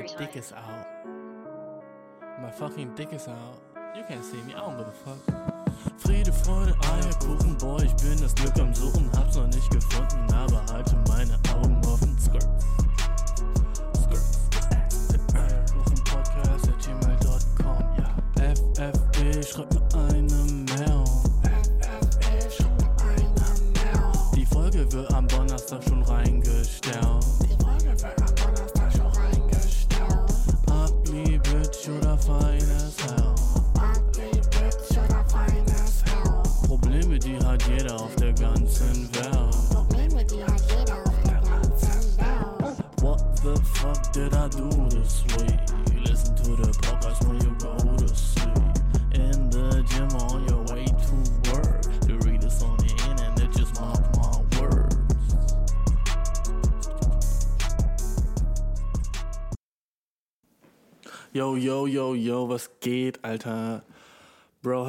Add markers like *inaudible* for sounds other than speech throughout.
Yeah. My dick out. My fucking dick is out. You can't see me, I don't give a fuck. Friede, Freude, Eierkuchen, boy, ich bin das Glück am Suchen, hab's noch nicht gefunden, aber halte meine Augen offen. Skirt. Skirt. Eierkuchen Podcast at gmail.com, ja. FFB, schreib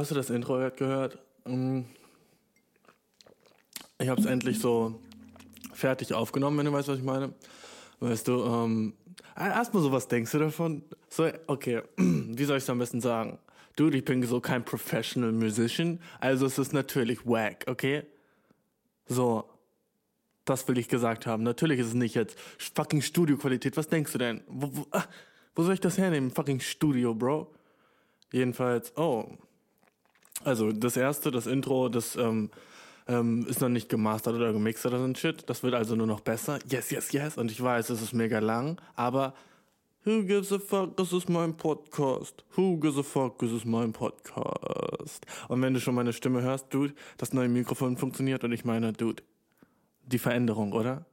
hast du das Intro gehört? Mm. Ich hab's endlich so fertig aufgenommen, wenn du weißt, was ich meine. Weißt du, ähm, erstmal so, was denkst du davon? So, okay, *clears throat* wie soll ich es am besten sagen? Dude, ich bin so kein Professional Musician, also es ist natürlich wack, okay? So, das will ich gesagt haben. Natürlich ist es nicht jetzt fucking Studioqualität. Was denkst du denn? Wo, wo, ah, wo soll ich das hernehmen? Fucking Studio, Bro. Jedenfalls, oh. Also, das erste, das Intro, das ähm, ähm, ist noch nicht gemastert oder gemixt oder so ein Shit. Das wird also nur noch besser. Yes, yes, yes. Und ich weiß, es ist mega lang, aber who gives a fuck, das ist mein Podcast. Who gives a fuck, das ist mein Podcast. Und wenn du schon meine Stimme hörst, Dude, das neue Mikrofon funktioniert und ich meine, Dude, die Veränderung, oder?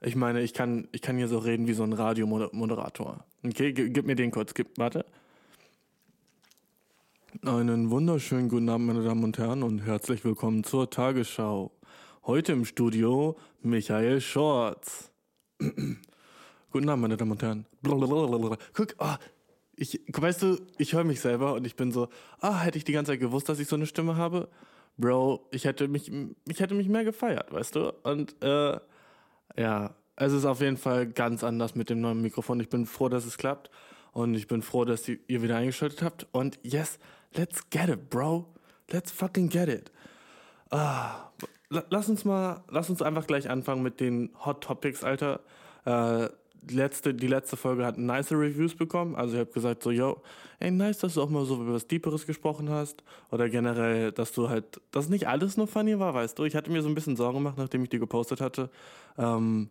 Ich meine, ich kann, ich kann hier so reden wie so ein Radiomoderator. Okay, G gib mir den kurz. Gib, warte. Einen wunderschönen guten Abend, meine Damen und Herren, und herzlich willkommen zur Tagesschau. Heute im Studio Michael Schorz. *clears throat* guten Abend, meine Damen und Herren. Blablabla. Guck, ah, ich, weißt du, ich höre mich selber und ich bin so, ah, hätte ich die ganze Zeit gewusst, dass ich so eine Stimme habe? Bro, ich hätte mich, ich hätte mich mehr gefeiert, weißt du? Und, äh, ja, es ist auf jeden Fall ganz anders mit dem neuen Mikrofon. Ich bin froh, dass es klappt. Und ich bin froh, dass ihr wieder eingeschaltet habt. Und yes, let's get it, bro. Let's fucking get it. Ah, lass uns mal, lass uns einfach gleich anfangen mit den Hot Topics, Alter. Äh, die letzte, die letzte Folge hat nice Reviews bekommen. Also ich habe gesagt so, yo, ey, nice, dass du auch mal so über was Deeperes gesprochen hast. Oder generell, dass du halt, dass nicht alles nur funny war, weißt du. Ich hatte mir so ein bisschen Sorgen gemacht, nachdem ich die gepostet hatte. Ähm,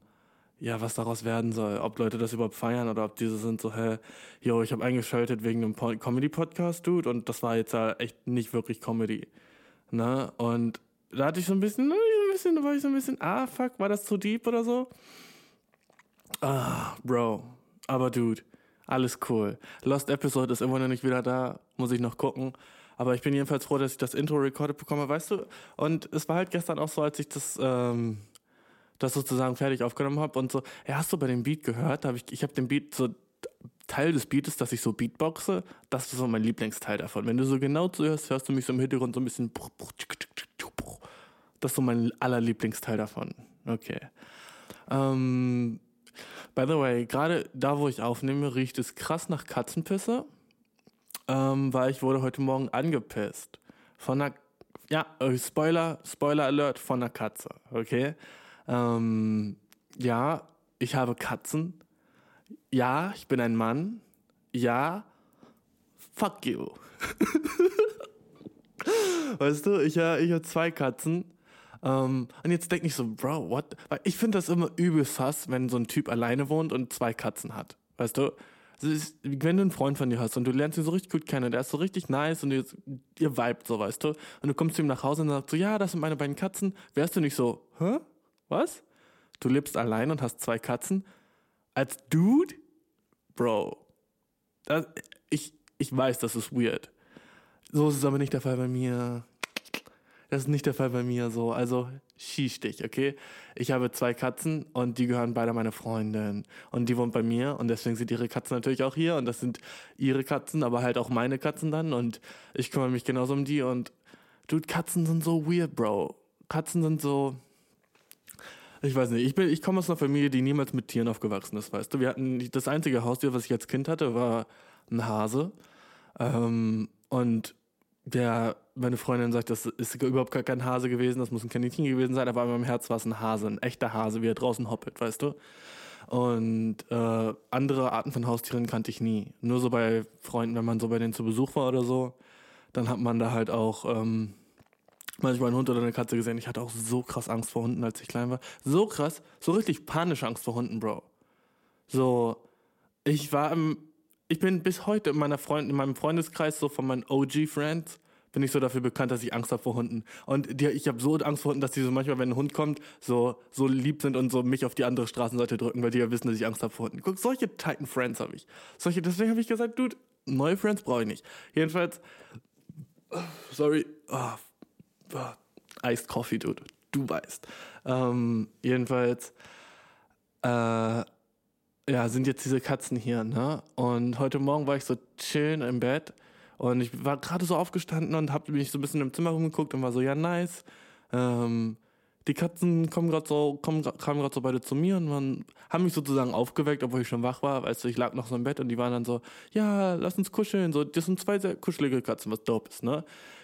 ja, was daraus werden soll. Ob Leute das überhaupt feiern oder ob diese sind so, hä, yo, ich habe eingeschaltet wegen einem Comedy-Podcast, Dude. Und das war jetzt halt echt nicht wirklich Comedy. Ne? Und da hatte ich so ein bisschen, so ein bisschen, da war ich so ein bisschen, ah, fuck, war das zu deep oder so? Ah, Bro. Aber Dude, alles cool. Lost Episode ist immer noch nicht wieder da, muss ich noch gucken. Aber ich bin jedenfalls froh, dass ich das Intro recorded bekomme, weißt du? Und es war halt gestern auch so, als ich das, ähm, das sozusagen fertig aufgenommen habe und so, ja, hast du bei dem Beat gehört? Hab ich ich habe den Beat so Teil des Beates, dass ich so Beatboxe, das ist so mein Lieblingsteil davon. Wenn du so genau zuhörst, hörst du mich so im Hintergrund so ein bisschen das ist so mein allerlieblingsteil davon. Okay. Ähm, by the way, gerade da, wo ich aufnehme, riecht es krass nach Katzenpisse, ähm, weil ich wurde heute Morgen angepisst von einer, ja, Spoiler, Spoiler Alert von einer Katze, okay? Ähm, ja, ich habe Katzen. Ja, ich bin ein Mann. Ja, fuck you. *laughs* weißt du, ich, ich habe zwei Katzen. Um, und jetzt denk ich so, Bro, what? Weil ich finde das immer übel sass, wenn so ein Typ alleine wohnt und zwei Katzen hat. Weißt du? Ist, wenn du einen Freund von dir hast und du lernst ihn so richtig gut kennen, der ist so richtig nice und ihr, ihr vibet so, weißt du? Und du kommst zu ihm nach Hause und sagst so, ja, das sind meine beiden Katzen. Wärst du nicht so, hä? Was? Du lebst allein und hast zwei Katzen? Als Dude? Bro. Das, ich, ich weiß, das ist weird. So ist es aber nicht der Fall bei mir. Das ist nicht der Fall bei mir so. Also schieß dich, okay? Ich habe zwei Katzen und die gehören beide meiner Freundin. Und die wohnt bei mir und deswegen sind ihre Katzen natürlich auch hier. Und das sind ihre Katzen, aber halt auch meine Katzen dann. Und ich kümmere mich genauso um die. Und dude, Katzen sind so weird, Bro. Katzen sind so Ich weiß nicht, ich, ich komme aus einer Familie, die niemals mit Tieren aufgewachsen ist, weißt du. Wir hatten das einzige Haustier, was ich als Kind hatte, war ein Hase. Ähm, und der, meine Freundin sagt, das ist überhaupt gar kein Hase gewesen, das muss ein Kaninchen gewesen sein, aber in meinem Herz war es ein Hase, ein echter Hase, wie er draußen hoppelt, weißt du. Und äh, andere Arten von Haustieren kannte ich nie. Nur so bei Freunden, wenn man so bei denen zu Besuch war oder so, dann hat man da halt auch ähm, manchmal einen Hund oder eine Katze gesehen. Ich hatte auch so krass Angst vor Hunden, als ich klein war. So krass, so richtig panische Angst vor Hunden, Bro. So, ich war im, ich bin bis heute in meiner Freund, in meinem Freundeskreis so von meinen OG-Friends bin ich so dafür bekannt, dass ich Angst habe vor Hunden. Und die, ich habe so Angst vor Hunden, dass die so manchmal, wenn ein Hund kommt, so, so lieb sind und so mich auf die andere Straßenseite drücken, weil die ja wissen, dass ich Angst habe vor Hunden. Guck, solche Titan Friends habe ich. Solche, deswegen habe ich gesagt, Dude, neue Friends brauche ich nicht. Jedenfalls, sorry, oh, oh, Iced Coffee, Dude. Du weißt. Ähm, jedenfalls, äh, ja, sind jetzt diese Katzen hier, ne? Und heute Morgen war ich so chillen im Bett und ich war gerade so aufgestanden und habe mich so ein bisschen im Zimmer rumgeguckt und war so, ja, nice. Ähm, die Katzen kommen gerade so, kommen, kamen gerade so beide zu mir und waren, haben mich sozusagen aufgeweckt, obwohl ich schon wach war. Weißt du, ich lag noch so im Bett und die waren dann so, ja, lass uns kuscheln. So, das sind zwei sehr kuschelige Katzen, was dope ist, ne?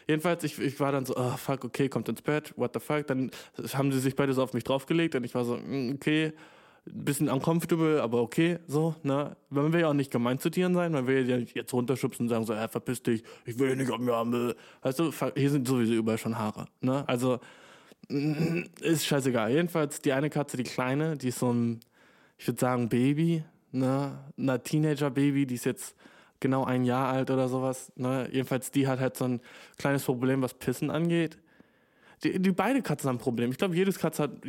Jedenfalls, ich, ich war dann so, oh fuck, okay, kommt ins Bett, what the fuck. Dann haben sie sich beide so auf mich draufgelegt und ich war so, mm, okay, bisschen uncomfortable, aber okay, so, ne? Man will ja auch nicht gemein zu Tieren sein, man will ja nicht jetzt runterschubsen und sagen so, ja, verpiss dich, ich will nicht auf mir haben. Weißt du, hier sind sowieso überall schon Haare, ne? Also, mm, ist scheißegal. Jedenfalls, die eine Katze, die kleine, die ist so ein, ich würde sagen, Baby, ne? Eine Teenager-Baby, die ist jetzt genau ein Jahr alt oder sowas, ne? Jedenfalls, die hat halt so ein kleines Problem, was Pissen angeht. Die, die beide Katzen haben ein Problem. Ich glaube, jede Katze hat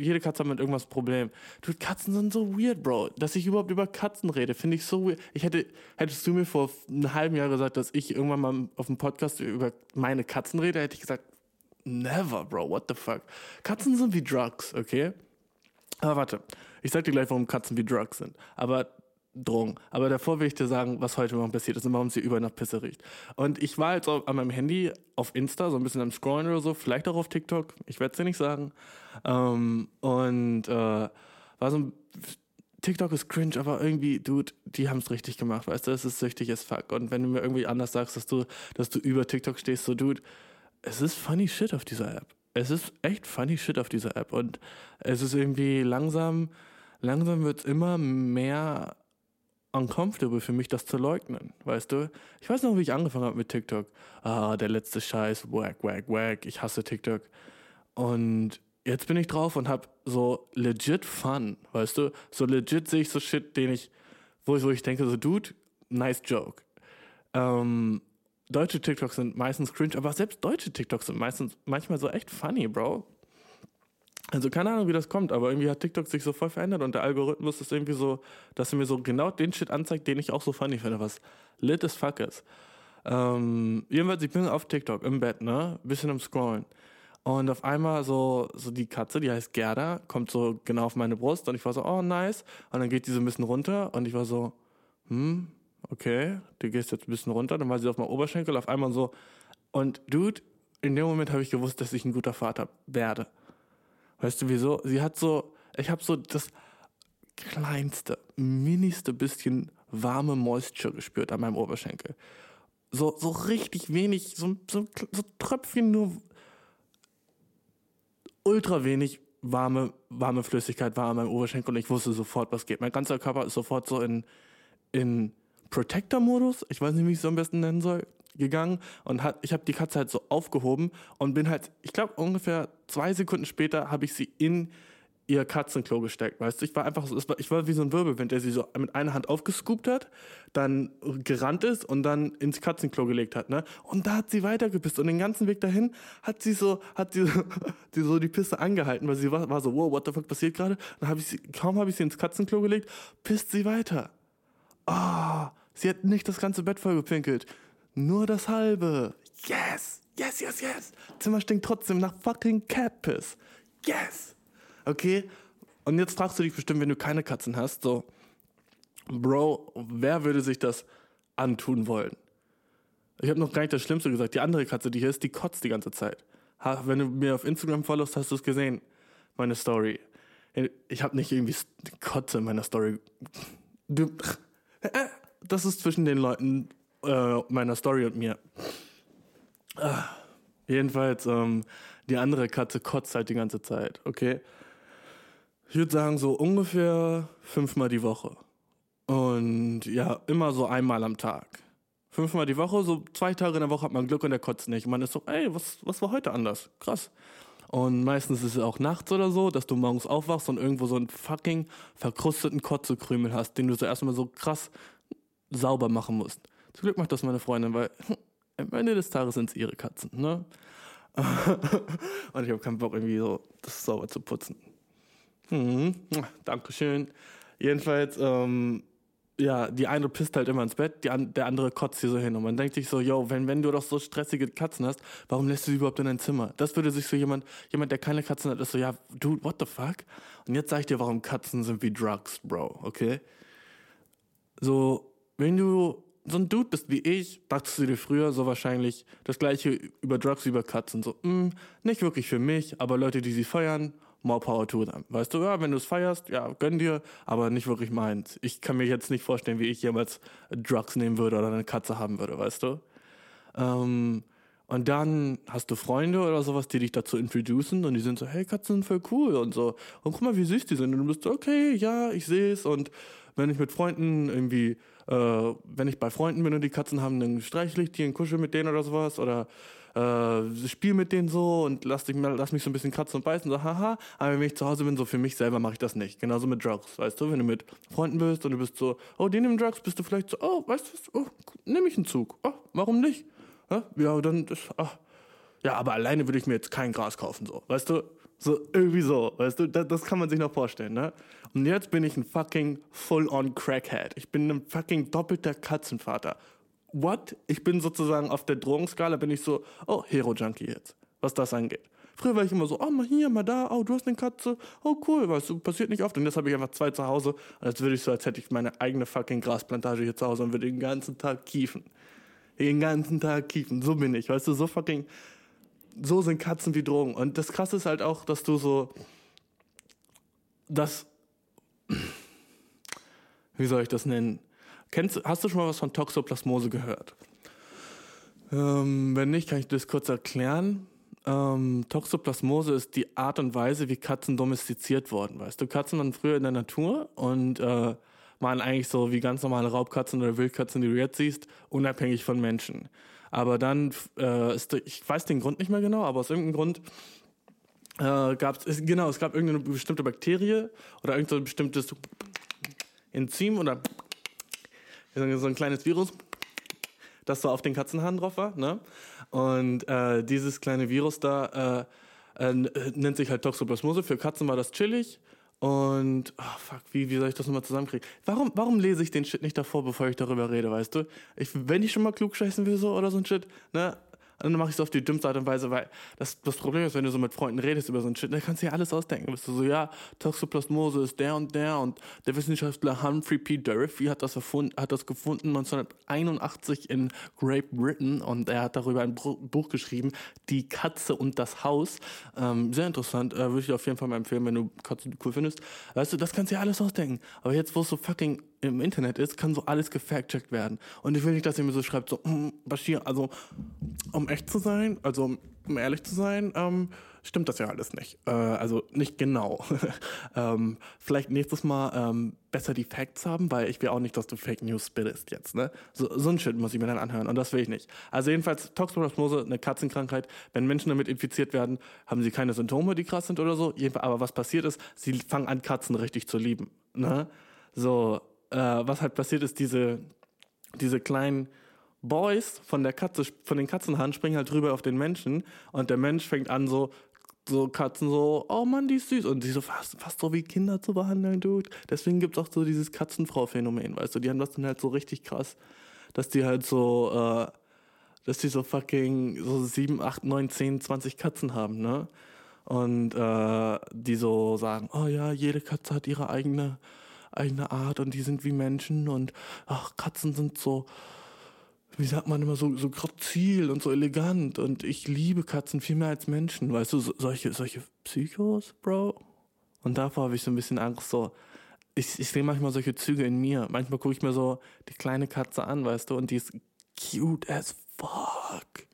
mit irgendwas ein Problem. Du, Katzen sind so weird, Bro. Dass ich überhaupt über Katzen rede, finde ich so weird. Ich hätte, hättest du mir vor einem halben Jahr gesagt, dass ich irgendwann mal auf dem Podcast über meine Katzen rede, hätte ich gesagt, never, Bro. What the fuck? Katzen sind wie Drugs, okay? Aber warte, ich sag dir gleich, warum Katzen wie Drugs sind. Aber Drogen. Aber davor will ich dir sagen, was heute Morgen passiert ist und warum sie über nach Pisse riecht. Und ich war jetzt an meinem Handy auf Insta, so ein bisschen am Scrollen oder so, vielleicht auch auf TikTok, ich werde es dir nicht sagen. Ähm, und äh, war so ein TikTok ist cringe, aber irgendwie, dude, die haben es richtig gemacht, weißt du, es ist süchtig as fuck. Und wenn du mir irgendwie anders sagst, dass du, dass du über TikTok stehst, so, dude, es ist funny shit auf dieser App. Es ist echt funny shit auf dieser App. Und es ist irgendwie langsam, langsam wird es immer mehr uncomfortable für mich, das zu leugnen, weißt du? Ich weiß noch, wie ich angefangen habe mit TikTok. Ah, der letzte Scheiß, wack, wack, wack, ich hasse TikTok. Und jetzt bin ich drauf und hab so legit Fun, weißt du? So legit sehe ich so Shit, den ich, wo ich, wo ich denke, so, Dude, nice joke. Ähm, deutsche TikToks sind meistens cringe, aber selbst deutsche TikToks sind meistens manchmal so echt funny, Bro. Also keine Ahnung, wie das kommt, aber irgendwie hat TikTok sich so voll verändert und der Algorithmus ist irgendwie so, dass er mir so genau den Shit anzeigt, den ich auch so funny finde, was lit as fuck ist. Ähm, jedenfalls, ich bin auf TikTok im Bett, ne, bisschen am Scrollen. Und auf einmal so, so die Katze, die heißt Gerda, kommt so genau auf meine Brust und ich war so, oh nice. Und dann geht die so ein bisschen runter und ich war so, hm, okay, du gehst jetzt ein bisschen runter. Dann war sie auf meinem Oberschenkel, auf einmal so. Und Dude, in dem Moment habe ich gewusst, dass ich ein guter Vater werde. Weißt du wieso? Sie hat so, ich habe so das kleinste, minigste bisschen warme Moisture gespürt an meinem Oberschenkel. So, so richtig wenig, so, so, so Tröpfchen nur ultra wenig warme, warme Flüssigkeit war an meinem Oberschenkel und ich wusste sofort, was geht. Mein ganzer Körper ist sofort so in, in Protector-Modus, ich weiß nicht, wie ich es so am besten nennen soll, gegangen und hat, ich habe die Katze halt so aufgehoben und bin halt, ich glaube ungefähr zwei Sekunden später habe ich sie in ihr Katzenklo gesteckt, weißt du, ich war einfach so, war, ich war wie so ein Wirbelwind, der sie so mit einer Hand aufgescoopt hat, dann gerannt ist und dann ins Katzenklo gelegt hat, ne, und da hat sie weitergepisst und den ganzen Weg dahin hat sie so, hat sie, die *laughs* so die Pisse angehalten, weil sie war, war so, wow, what the fuck passiert gerade, dann habe ich sie, kaum habe ich sie ins Katzenklo gelegt, pisst sie weiter. Ah, oh, sie hat nicht das ganze Bett voll gepinkelt. Nur das halbe. Yes, yes, yes, yes. Zimmer stinkt trotzdem nach fucking Cat. Yes. Okay? Und jetzt fragst du dich bestimmt, wenn du keine Katzen hast, so, Bro, wer würde sich das antun wollen? Ich habe noch gar nicht das Schlimmste gesagt. Die andere Katze, die hier ist, die kotzt die ganze Zeit. Ha, wenn du mir auf Instagram followst, hast du es gesehen. Meine Story. Ich habe nicht irgendwie Kotze in meiner Story. Du, äh, das ist zwischen den Leuten äh, meiner Story und mir. Ah, jedenfalls, ähm, die andere Katze kotzt halt die ganze Zeit, okay? Ich würde sagen, so ungefähr fünfmal die Woche. Und ja, immer so einmal am Tag. Fünfmal die Woche, so zwei Tage in der Woche hat man Glück und der kotzt nicht. Man ist so, ey, was, was war heute anders? Krass. Und meistens ist es auch nachts oder so, dass du morgens aufwachst und irgendwo so einen fucking verkrusteten Kotzekrümel hast, den du so erstmal so krass sauber machen musst. Zum Glück macht das meine Freundin, weil *laughs* am Ende des Tages sind es ihre Katzen, ne? *laughs* und ich habe keinen Bock, irgendwie so das sauber zu putzen. Mhm. Dankeschön. Jedenfalls, ähm, ja, die eine pisst halt immer ins Bett, an, der andere kotzt hier so hin. Und man denkt sich so, yo, wenn, wenn du doch so stressige Katzen hast, warum lässt du sie überhaupt in dein Zimmer? Das würde sich so jemand, jemand, der keine Katzen hat, ist so, ja, dude, what the fuck? Und jetzt sag ich dir, warum Katzen sind wie Drugs, Bro, okay? So, wenn du so ein Dude bist wie ich, dachtest du dir früher so wahrscheinlich das gleiche über Drugs wie über Katzen. So, mh, nicht wirklich für mich, aber Leute, die sie feiern, more power to them. Weißt du, ja, wenn du es feierst, ja, gönn dir, aber nicht wirklich meins. Ich kann mir jetzt nicht vorstellen, wie ich jemals Drugs nehmen würde oder eine Katze haben würde, weißt du? Ähm, und dann hast du Freunde oder sowas, die dich dazu introducen und die sind so, hey, Katzen sind voll cool und so. Und guck mal, wie süß die sind. Und du bist so, okay, ja, ich sehe es. Und wenn ich mit Freunden irgendwie, äh, wenn ich bei Freunden bin und die Katzen haben, dann streichle ich die und kuschel mit denen oder sowas. Oder äh, spiel mit denen so und lass, dich, lass mich so ein bisschen kratzen und beißen, so haha. Aber wenn ich zu Hause bin, so für mich selber mache ich das nicht. Genauso mit Drugs, weißt du, wenn du mit Freunden bist und du bist so, oh, die nehmen Drugs, bist du vielleicht so, oh, weißt du, oh, nehme ich einen Zug. Oh, warum nicht? Ja dann, das, ach. ja, aber alleine würde ich mir jetzt kein Gras kaufen, so, weißt du? So, irgendwie so, weißt du, das, das kann man sich noch vorstellen, ne? Und jetzt bin ich ein fucking full-on Crackhead. Ich bin ein fucking doppelter Katzenvater what? Ich bin sozusagen auf der Drogenskala, bin ich so, oh, Hero-Junkie jetzt, was das angeht. Früher war ich immer so, oh, mal hier, mal da, oh, du hast eine Katze, oh, cool, weißt du, passiert nicht oft. Und jetzt habe ich einfach zwei zu Hause. Und jetzt würde ich so, als hätte ich meine eigene fucking Grasplantage hier zu Hause und würde den ganzen Tag kiefen. Den ganzen Tag kiefen. So bin ich, weißt du, so fucking, so sind Katzen wie Drogen. Und das Krasse ist halt auch, dass du so, das, *clears throat* wie soll ich das nennen? Kennst, hast du schon mal was von Toxoplasmose gehört? Ähm, wenn nicht, kann ich das kurz erklären. Ähm, Toxoplasmose ist die Art und Weise, wie Katzen domestiziert wurden. Weißt du, Katzen waren früher in der Natur und äh, waren eigentlich so wie ganz normale Raubkatzen oder Wildkatzen, die du jetzt siehst, unabhängig von Menschen. Aber dann äh, ist, ich weiß den Grund nicht mehr genau, aber aus irgendeinem Grund äh, gab es, genau, es gab irgendeine bestimmte Bakterie oder irgendein bestimmtes Enzym oder so ein kleines Virus, das so auf den Katzenhaaren drauf war. Ne? Und äh, dieses kleine Virus da äh, äh, nennt sich halt Toxoplasmose. Für Katzen war das chillig. Und, oh fuck, wie, wie soll ich das nochmal zusammenkriegen? Warum, warum lese ich den Shit nicht davor, bevor ich darüber rede, weißt du? Ich, wenn ich schon mal klug scheißen will so oder so ein Shit, ne, dann mache ich es auf die dümmste Art und Weise, weil das, das Problem ist, wenn du so mit Freunden redest über so ein Shit, dann kannst du dir alles ausdenken. Du bist du so, ja, Toxoplasmose ist der und der und der Wissenschaftler Humphrey P. Durfee hat das, erfunden, hat das gefunden 1981 in Great Britain und er hat darüber ein Buch geschrieben, Die Katze und das Haus. Ähm, sehr interessant, äh, würde ich auf jeden Fall mal empfehlen, wenn du Katzen cool findest. Weißt du, das kannst du dir alles ausdenken. Aber jetzt, wo es so fucking im Internet ist, kann so alles gefact-checkt werden. Und ich will nicht, dass ihr mir so schreibt, so, mm, Bashir, also um echt zu sein, also um ehrlich zu sein, ähm, stimmt das ja alles nicht. Äh, also nicht genau. *laughs* ähm, vielleicht nächstes Mal ähm, besser die Facts haben, weil ich will auch nicht, dass du Fake News spittest jetzt. Ne? So, so ein Shit muss ich mir dann anhören und das will ich nicht. Also jedenfalls Toxoplasmose, eine Katzenkrankheit. Wenn Menschen damit infiziert werden, haben sie keine Symptome, die krass sind oder so. Aber was passiert ist, sie fangen an, Katzen richtig zu lieben. Ne? So, äh, was halt passiert ist, diese, diese kleinen Boys von der Katze, von den Katzenhaaren springen halt rüber auf den Menschen und der Mensch fängt an so, so Katzen so, oh Mann, die ist süß. Und die so fast, fast so wie Kinder zu behandeln, Dude. Deswegen gibt es auch so dieses Katzenfrau-Phänomen, weißt du, die haben das dann halt so richtig krass, dass die halt so, äh, dass die so fucking so sieben, acht, neun, zehn, zwanzig Katzen haben, ne? Und äh, die so sagen, oh ja, jede Katze hat ihre eigene eigene Art und die sind wie Menschen und ach, Katzen sind so, wie sagt man immer, so, so grazil und so elegant und ich liebe Katzen viel mehr als Menschen, weißt du, so, solche, solche Psychos, Bro. Und davor habe ich so ein bisschen Angst, so. Ich, ich sehe manchmal solche Züge in mir. Manchmal gucke ich mir so die kleine Katze an, weißt du, und die ist cute as fuck.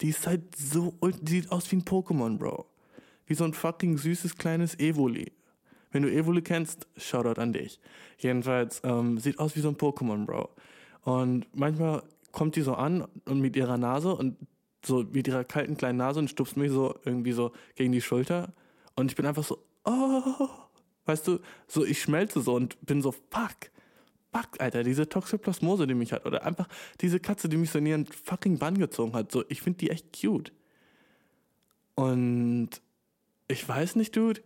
Die ist halt so, die sieht aus wie ein Pokémon, Bro. Wie so ein fucking süßes kleines Evoli. Wenn du Evoli kennst, Shoutout an dich. Jedenfalls, ähm, sieht aus wie so ein Pokémon, Bro. Und manchmal kommt die so an und mit ihrer Nase und so mit ihrer kalten kleinen Nase und stupst mich so irgendwie so gegen die Schulter. Und ich bin einfach so, oh, weißt du, so ich schmelze so und bin so, fuck, fuck, Alter, diese Toxoplasmose, die mich hat. Oder einfach diese Katze, die mich so in ihren fucking Bann gezogen hat. So, ich finde die echt cute. Und ich weiß nicht, Dude,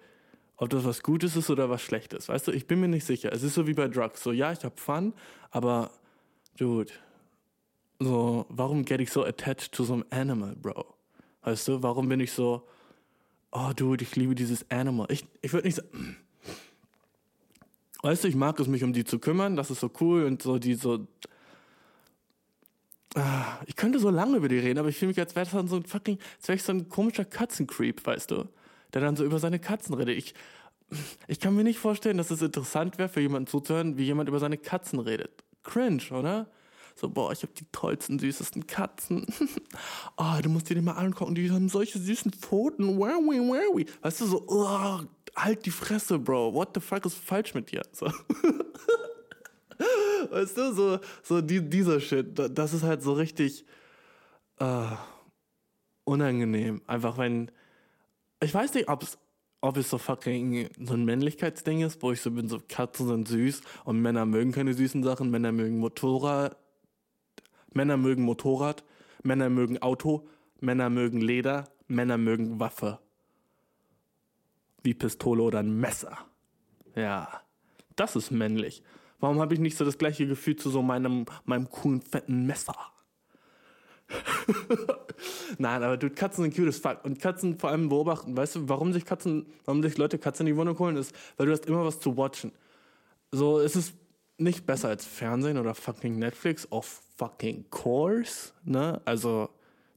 ob das was Gutes ist oder was Schlechtes. Weißt du, ich bin mir nicht sicher. Es ist so wie bei Drugs. So, ja, ich habe Fun, aber, Dude, so, warum get ich so attached to some animal, Bro? Weißt du, warum bin ich so, oh, Dude, ich liebe dieses Animal. Ich, ich würde nicht sagen, weißt du, ich mag es, mich um die zu kümmern, das ist so cool und so, die so, Ah, ich könnte so lange über die reden, aber ich fühle mich, als wäre so ein fucking, als wäre ich so ein komischer Katzencreep, weißt du? Der dann so über seine Katzen redet. Ich, ich kann mir nicht vorstellen, dass es interessant wäre, für jemanden zuzuhören, wie jemand über seine Katzen redet. Cringe, oder? So, boah, ich habe die tollsten, süßesten Katzen. *laughs* oh, du musst dir die mal angucken, die haben solche süßen Pfoten. Wowie, wowie. Weißt du, so, oh, halt die Fresse, Bro. What the fuck ist falsch mit dir? So. *laughs* Weißt du, so, so die, dieser Shit, da- das ist halt so richtig äh, unangenehm. Einfach wenn, ich weiß nicht, ob's, ob es so fucking so ein Männlichkeitsding ist, wo ich so bin, so Katzen sind süß und Männer mögen keine süßen Sachen, Männer mögen Motorrad, Männer mögen Motorrad, Männer mögen Auto, Männer mögen Leder, Männer mögen Waffe. Wie Pistole oder ein Messer. Ja, das ist männlich. Warum habe ich nicht so das gleiche Gefühl zu so meinem, meinem coolen, fetten Messer? *laughs* Nein, aber du, Katzen sind cute as fuck. Und Katzen vor allem beobachten. Weißt du, warum sich Katzen, warum sich Leute Katzen in die Wohnung holen, ist, weil du hast immer was zu watchen. So, es ist nicht besser als Fernsehen oder fucking Netflix, of fucking course, ne? Also,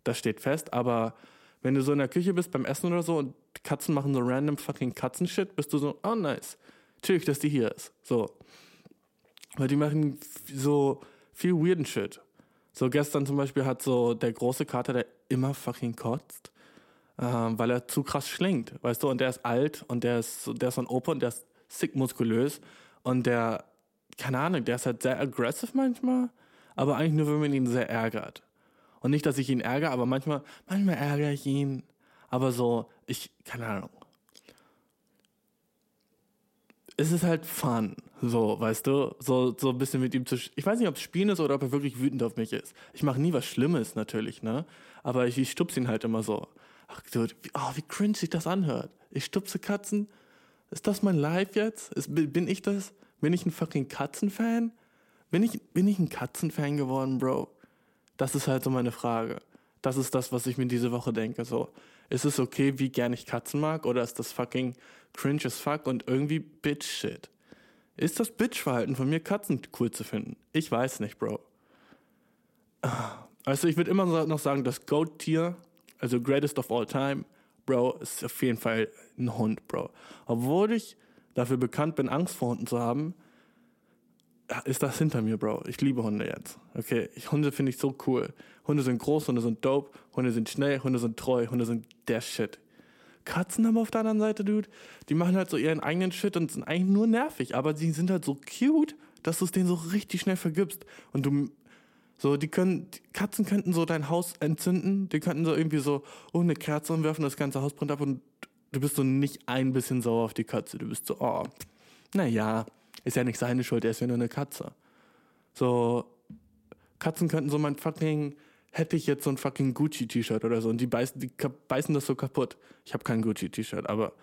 das steht fest, aber wenn du so in der Küche bist beim Essen oder so und Katzen machen so random fucking Katzenshit, bist du so, oh nice. Chillig, dass die hier ist. So. Weil die machen so viel weirden Shit. So gestern zum Beispiel hat so der große Kater, der immer fucking kotzt, ähm, weil er zu krass schlingt, weißt du, und der ist alt und der ist, so- der ist so ein Opa und der ist sick muskulös und der, keine Ahnung, der ist halt sehr aggressive manchmal, aber eigentlich nur, wenn man ihn sehr ärgert. Und nicht, dass ich ihn ärgere, aber manchmal, manchmal ärgere ich ihn, aber so, ich, keine Ahnung. Es ist halt fun, so, weißt du, so, so ein bisschen mit ihm zu, ich weiß nicht, ob es Spielen ist oder ob er wirklich wütend auf mich ist. Ich mache nie was Schlimmes, natürlich, ne, aber ich, ich stupse ihn halt immer so. Ach, Dude, wie, oh, wie cringe sich das anhört. Ich stupse Katzen. Ist das mein Life jetzt? Ist, bin ich das? Bin ich ein fucking Katzenfan? Bin ich, bin ich ein Katzenfan geworden, Bro? Das ist halt so meine Frage. Das ist das, was ich mir diese Woche denke. So, ist es okay, wie gern ich Katzen mag, oder ist das fucking cringe as fuck und irgendwie Bitch-Shit? Ist das Bitch-Verhalten von mir, Katzen cool zu finden? Ich weiß nicht, Bro. Also ich würde immer noch sagen, das Goat-Tier, also greatest of all time, Bro, ist auf jeden Fall ein Hund, Bro. Obwohl ich dafür bekannt bin, Angst vor Hunden zu haben, ist das hinter mir, Bro. Ich liebe Hunde jetzt. Okay, ich, Hunde finde ich so cool. Hunde sind groß, Hunde sind dope, Hunde sind schnell, Hunde sind treu, Hunde sind der Shit. Katzen aber auf der anderen Seite, Dude, die machen halt so ihren eigenen Shit und sind eigentlich nur nervig, aber sie sind halt so cute, dass du es denen so richtig schnell vergibst. Und du, so, die können, die Katzen könnten so dein Haus entzünden, die könnten so irgendwie so, oh, eine Kerze umwerfen, das ganze Haus brennt ab und du bist so nicht ein bisschen sauer auf die Katze. Du bist so, oh, naja, ist ja nicht seine Schuld, er ist ja nur eine Katze. So, Katzen könnten so mein fucking, hätte ich jetzt so ein fucking Gucci-T-Shirt oder so und die beißen, die beißen das so kaputt. Ich habe kein Gucci-T-Shirt, aber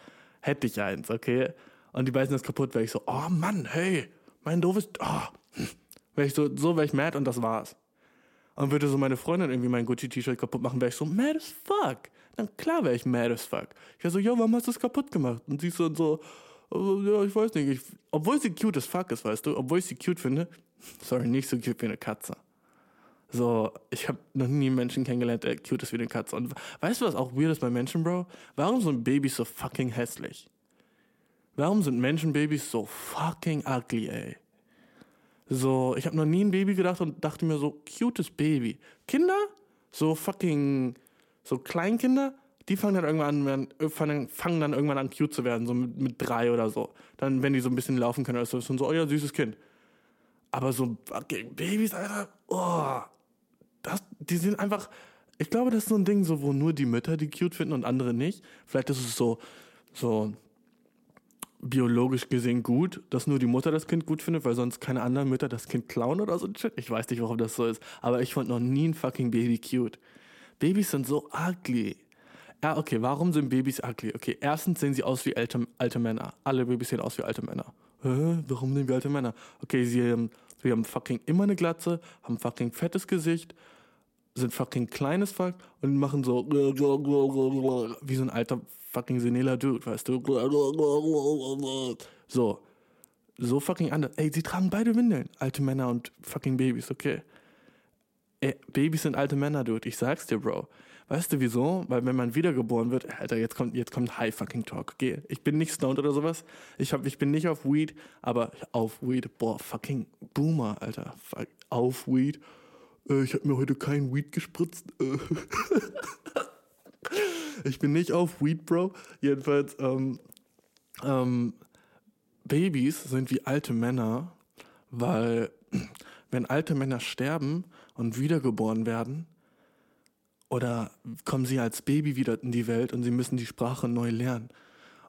hätte ich eins, okay? Und die beißen das kaputt, wäre ich so, oh Mann, hey, mein doofes, oh. Wäre ich so, so wäre ich mad und das war's. Und würde so meine Freundin irgendwie mein Gucci-T-Shirt kaputt machen, wäre ich so mad as fuck. Dann klar wäre ich mad as fuck. Ich wäre so, yo, warum hast du es kaputt gemacht? Und sie ist so, so oh, ja, ich weiß nicht. Ich, obwohl sie cute as fuck ist, weißt du, obwohl ich sie cute finde, sorry, nicht so cute wie eine Katze. So, ich habe noch nie einen Menschen kennengelernt, der cute ist wie eine Katze. Und weißt du, was auch weird ist bei Menschen, Bro? Warum sind Babys so fucking hässlich? Warum sind Menschenbabys so fucking ugly, ey? So, ich habe noch nie ein Baby gedacht und dachte mir so, cutes Baby. Kinder, so fucking, so Kleinkinder, die fangen dann irgendwann an, äh, fangen, fangen dann irgendwann an, cute zu werden, so mit, mit drei oder so. Dann, wenn die so ein bisschen laufen können, ist das schon so, oh ja, süßes Kind. Aber so fucking Babys, Alter, oh, das, die sind einfach, ich glaube, das ist so ein Ding, so, wo nur die Mütter die cute finden und andere nicht. Vielleicht ist es so, so biologisch gesehen gut, dass nur die Mutter das Kind gut findet, weil sonst keine anderen Mütter das Kind klauen oder so. Ich weiß nicht, warum das so ist, aber ich fand noch nie ein fucking Baby cute. Babys sind so ugly. Ja, okay, warum sind Babys ugly? Okay, erstens sehen sie aus wie alte, alte Männer. Alle Babys sehen aus wie alte Männer. Hä? Warum sehen wir alte Männer? Okay, sie haben, sie haben fucking immer eine Glatze, haben fucking fettes Gesicht, sind fucking kleines Fuck und machen so wie so ein alter fucking seniler Dude, weißt du? So. So fucking anders. Ey, sie tragen beide Windeln. Alte Männer und fucking Babys, okay. Ey, Babys sind alte Männer, Dude. Ich sag's dir, Bro. Weißt du wieso? Weil wenn man wiedergeboren wird, Alter, jetzt kommt, jetzt kommt High fucking Talk. Okay, ich bin nicht stoned oder sowas. Ich, hab, ich bin nicht auf Weed, aber auf Weed, boah, fucking Boomer, Alter. Fuck, auf Weed. Äh, ich habe mir heute kein Weed gespritzt. Äh. *laughs* ich bin nicht auf Weed, Bro. Jedenfalls, ähm, ähm, Babys sind wie alte Männer, weil *clears throat* wenn alte Männer sterben und wiedergeboren werden, oder kommen sie als Baby wieder in die Welt und sie müssen die Sprache neu lernen.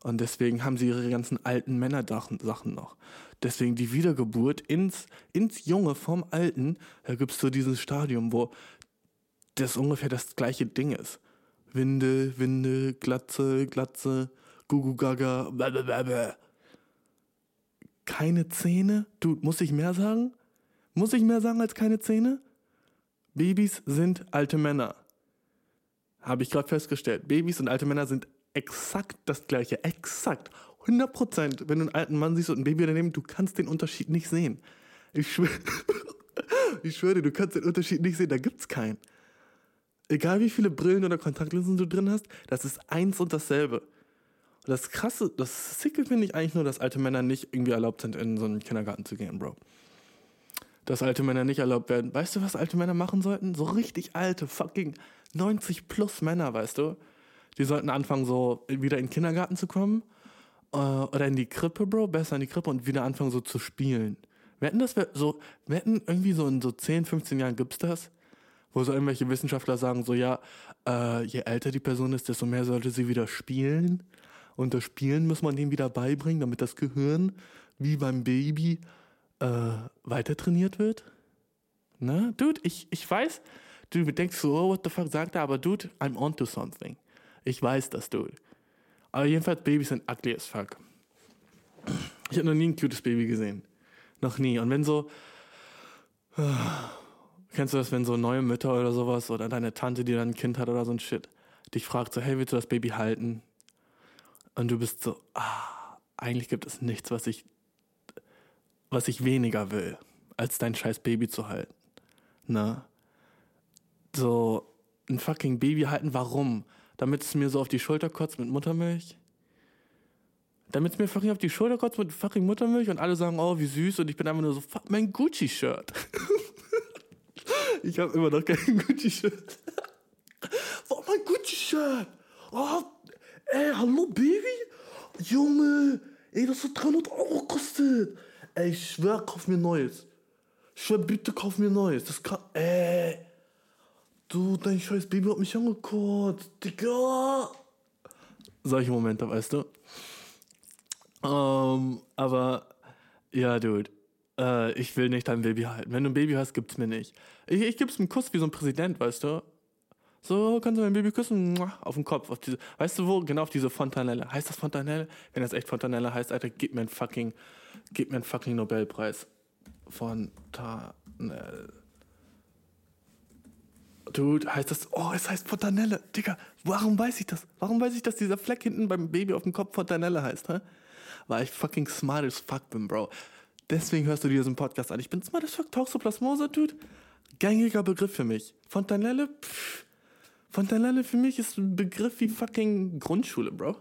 Und deswegen haben sie ihre ganzen alten Männersachen Sachen noch. Deswegen die Wiedergeburt ins, ins Junge vom Alten, da gibt es so dieses Stadium, wo das ungefähr das gleiche Ding ist. Windel, Windel, Glatze, Glatze, Gugu Gaga, blablabla. Keine Zähne? Du, muss ich mehr sagen? Muss ich mehr sagen als keine Zähne? Babys sind alte Männer. Habe ich gerade festgestellt. Babys und alte Männer sind exakt das gleiche. Exakt. 100 Prozent. Wenn du einen alten Mann siehst und ein Baby daneben, du kannst den Unterschied nicht sehen. Ich schwöre, *laughs* ich schwöre dir, du kannst den Unterschied nicht sehen. Da gibt's keinen. Egal wie viele Brillen oder Kontaktlinsen du drin hast, das ist eins und dasselbe. Und das Krasse, das Sicke finde ich eigentlich nur, dass alte Männer nicht irgendwie erlaubt sind, in so einen Kindergarten zu gehen, Bro. Dass alte Männer nicht erlaubt werden. Weißt du, was alte Männer machen sollten? So richtig alte, fucking 90 plus Männer, weißt du? Die sollten anfangen, so wieder in den Kindergarten zu kommen. Äh, oder in die Krippe, Bro, besser in die Krippe und wieder anfangen, so zu spielen. Wetten, das wär so, wetten, irgendwie so in so 10, 15 Jahren gibt's das? Wo so irgendwelche Wissenschaftler sagen, so, ja, äh, je älter die Person ist, desto mehr sollte sie wieder spielen. Und das Spielen muss man denen wieder beibringen, damit das Gehirn, wie beim Baby, äh, weiter trainiert wird. Ne? Dude, ich, ich weiß, du denkst so, oh, what the fuck sagt er, aber dude, I'm onto something. Ich weiß das, dude. Aber jedenfalls, Babys sind ugly as fuck. Ich habe noch nie ein cutes Baby gesehen. Noch nie. Und wenn so, *sighs* kennst du das, wenn so neue Mütter oder sowas oder deine Tante, die dann ein Kind hat oder so ein Shit, dich fragt so, hey, willst du das Baby halten? Und du bist so, ah, eigentlich gibt es nichts, was ich, was ich weniger will, als dein scheiß Baby zu halten. Ne? So, ein fucking Baby halten, warum? Damit es mir so auf die Schulter kotzt mit Muttermilch? Damit es mir fucking auf die Schulter kotzt mit fucking Muttermilch und alle sagen, oh, wie süß und ich bin einfach nur so, fuck, mein Gucci-Shirt. ich habe immer noch kein *laughs* Gucci-Shirt. Wo mein Gucci-Shirt? Oh, ey, hallo Baby? Junge, ey, das hat 300 Euro gekostet. Ey, ich schwör, kauf mir neues. Ich schwör, bitte kauf mir neues. Das kann, ey. Du, dein scheiß Baby hat mich angekotzt. Digga. Solche Momente, weißt du? Ähm, aber, ja, Dude. Äh, ich will nicht dein Baby halten. Wenn du ein Baby hast, gibt's mir nicht. Ich, ich gib's einen Kuss wie so ein Präsident, weißt du? So, kannst du mein Baby küssen? Auf den Kopf. Auf diese, weißt du wo? Genau auf diese Fontanelle. Heißt das Fontanelle? Wenn das echt Fontanelle heißt, Alter, gib mir einen fucking, gib mir einen fucking Nobelpreis. Fontanelle. Dude, heißt das, oh, es heißt Fontanelle. Digga, warum weiß ich das? Warum weiß ich, dass dieser Fleck hinten beim Baby auf dem Kopf Fontanelle heißt, hä? Weil ich fucking smart as fuck bin, Bro. Deswegen hörst du dir diesen Podcast an. Ich bin smart as fuck, Toxoplasmose, Dude. Gängiger Begriff für mich. Fontanelle, pff. Fontanelle für mich ist ein Begriff wie fucking Grundschule, Bro.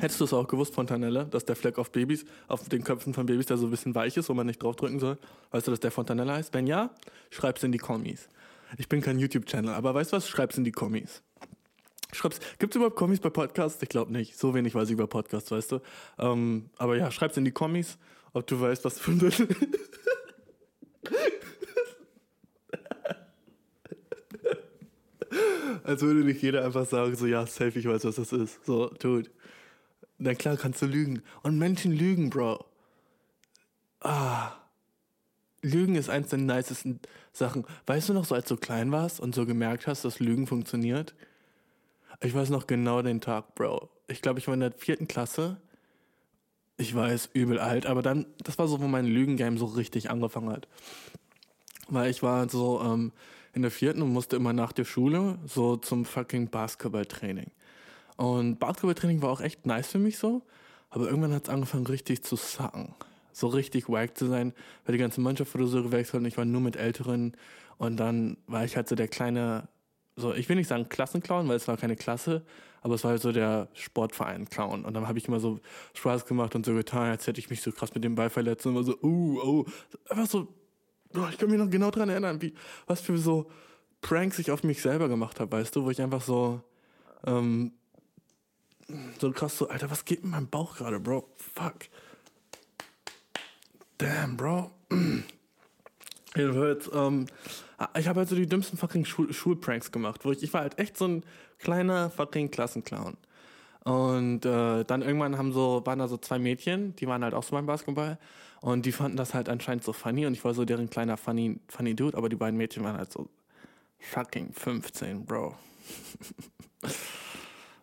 Hättest du es auch gewusst, Fontanelle, dass der Fleck auf Babys, auf den Köpfen von Babys, der so ein bisschen weich ist, wo man nicht draufdrücken soll? Weißt du, dass der Fontanelle heißt? Wenn ja, schreib's in die Kommis. Ich bin kein YouTube-Channel, aber weißt du was? Schreib's in die Kommis. Schreib's. Gibt's überhaupt Kommis bei Podcasts? Ich glaube nicht. So wenig weiß ich über Podcasts, weißt du. Ähm, aber ja, schreib's in die Kommis, ob du weißt, was für ein *laughs* Als würde nicht jeder einfach sagen, so ja, safe, ich weiß, was das ist. So, tut. Na klar kannst du lügen. Und Menschen lügen, Bro. Ah. Lügen ist eins der nicesten Sachen. Weißt du noch, so als du klein warst und so gemerkt hast, dass Lügen funktioniert? Ich weiß noch genau den Tag, Bro. Ich glaube, ich war in der vierten Klasse. Ich weiß, übel alt, aber dann, das war so, wo mein Lügengame so richtig angefangen hat. Weil ich war so ähm, in der vierten und musste immer nach der Schule so zum fucking Basketballtraining. Und Basketballtraining war auch echt nice für mich so, aber irgendwann hat es angefangen richtig zu sacken. So richtig wack zu sein, weil die ganze Mannschaft wurde so gewechselt und ich war nur mit Älteren. Und dann war ich halt so der kleine, so ich will nicht sagen Klassenclown, weil es war keine Klasse, aber es war halt so der Sportverein-Clown. Und dann habe ich immer so Spaß gemacht und so getan, als hätte ich mich so krass mit dem Ball verletzt und immer so, uh, oh, einfach so, oh, ich kann mich noch genau dran erinnern, wie, was für so Pranks ich auf mich selber gemacht habe, weißt du, wo ich einfach so, ähm, so krass so, Alter, was geht in meinem Bauch gerade, Bro? Fuck. Damn, Bro. *clears throat* Jedenfalls, ähm, ich habe halt so die dümmsten fucking Schul Schulpranks gemacht, wo ich, ich war halt echt so ein kleiner fucking Klassenclown. Und äh, dann irgendwann haben so, waren da so zwei Mädchen, die waren halt auch so beim Basketball. Und die fanden das halt anscheinend so funny und ich war so deren kleiner funny, funny Dude, aber die beiden Mädchen waren halt so fucking 15, Bro. *laughs*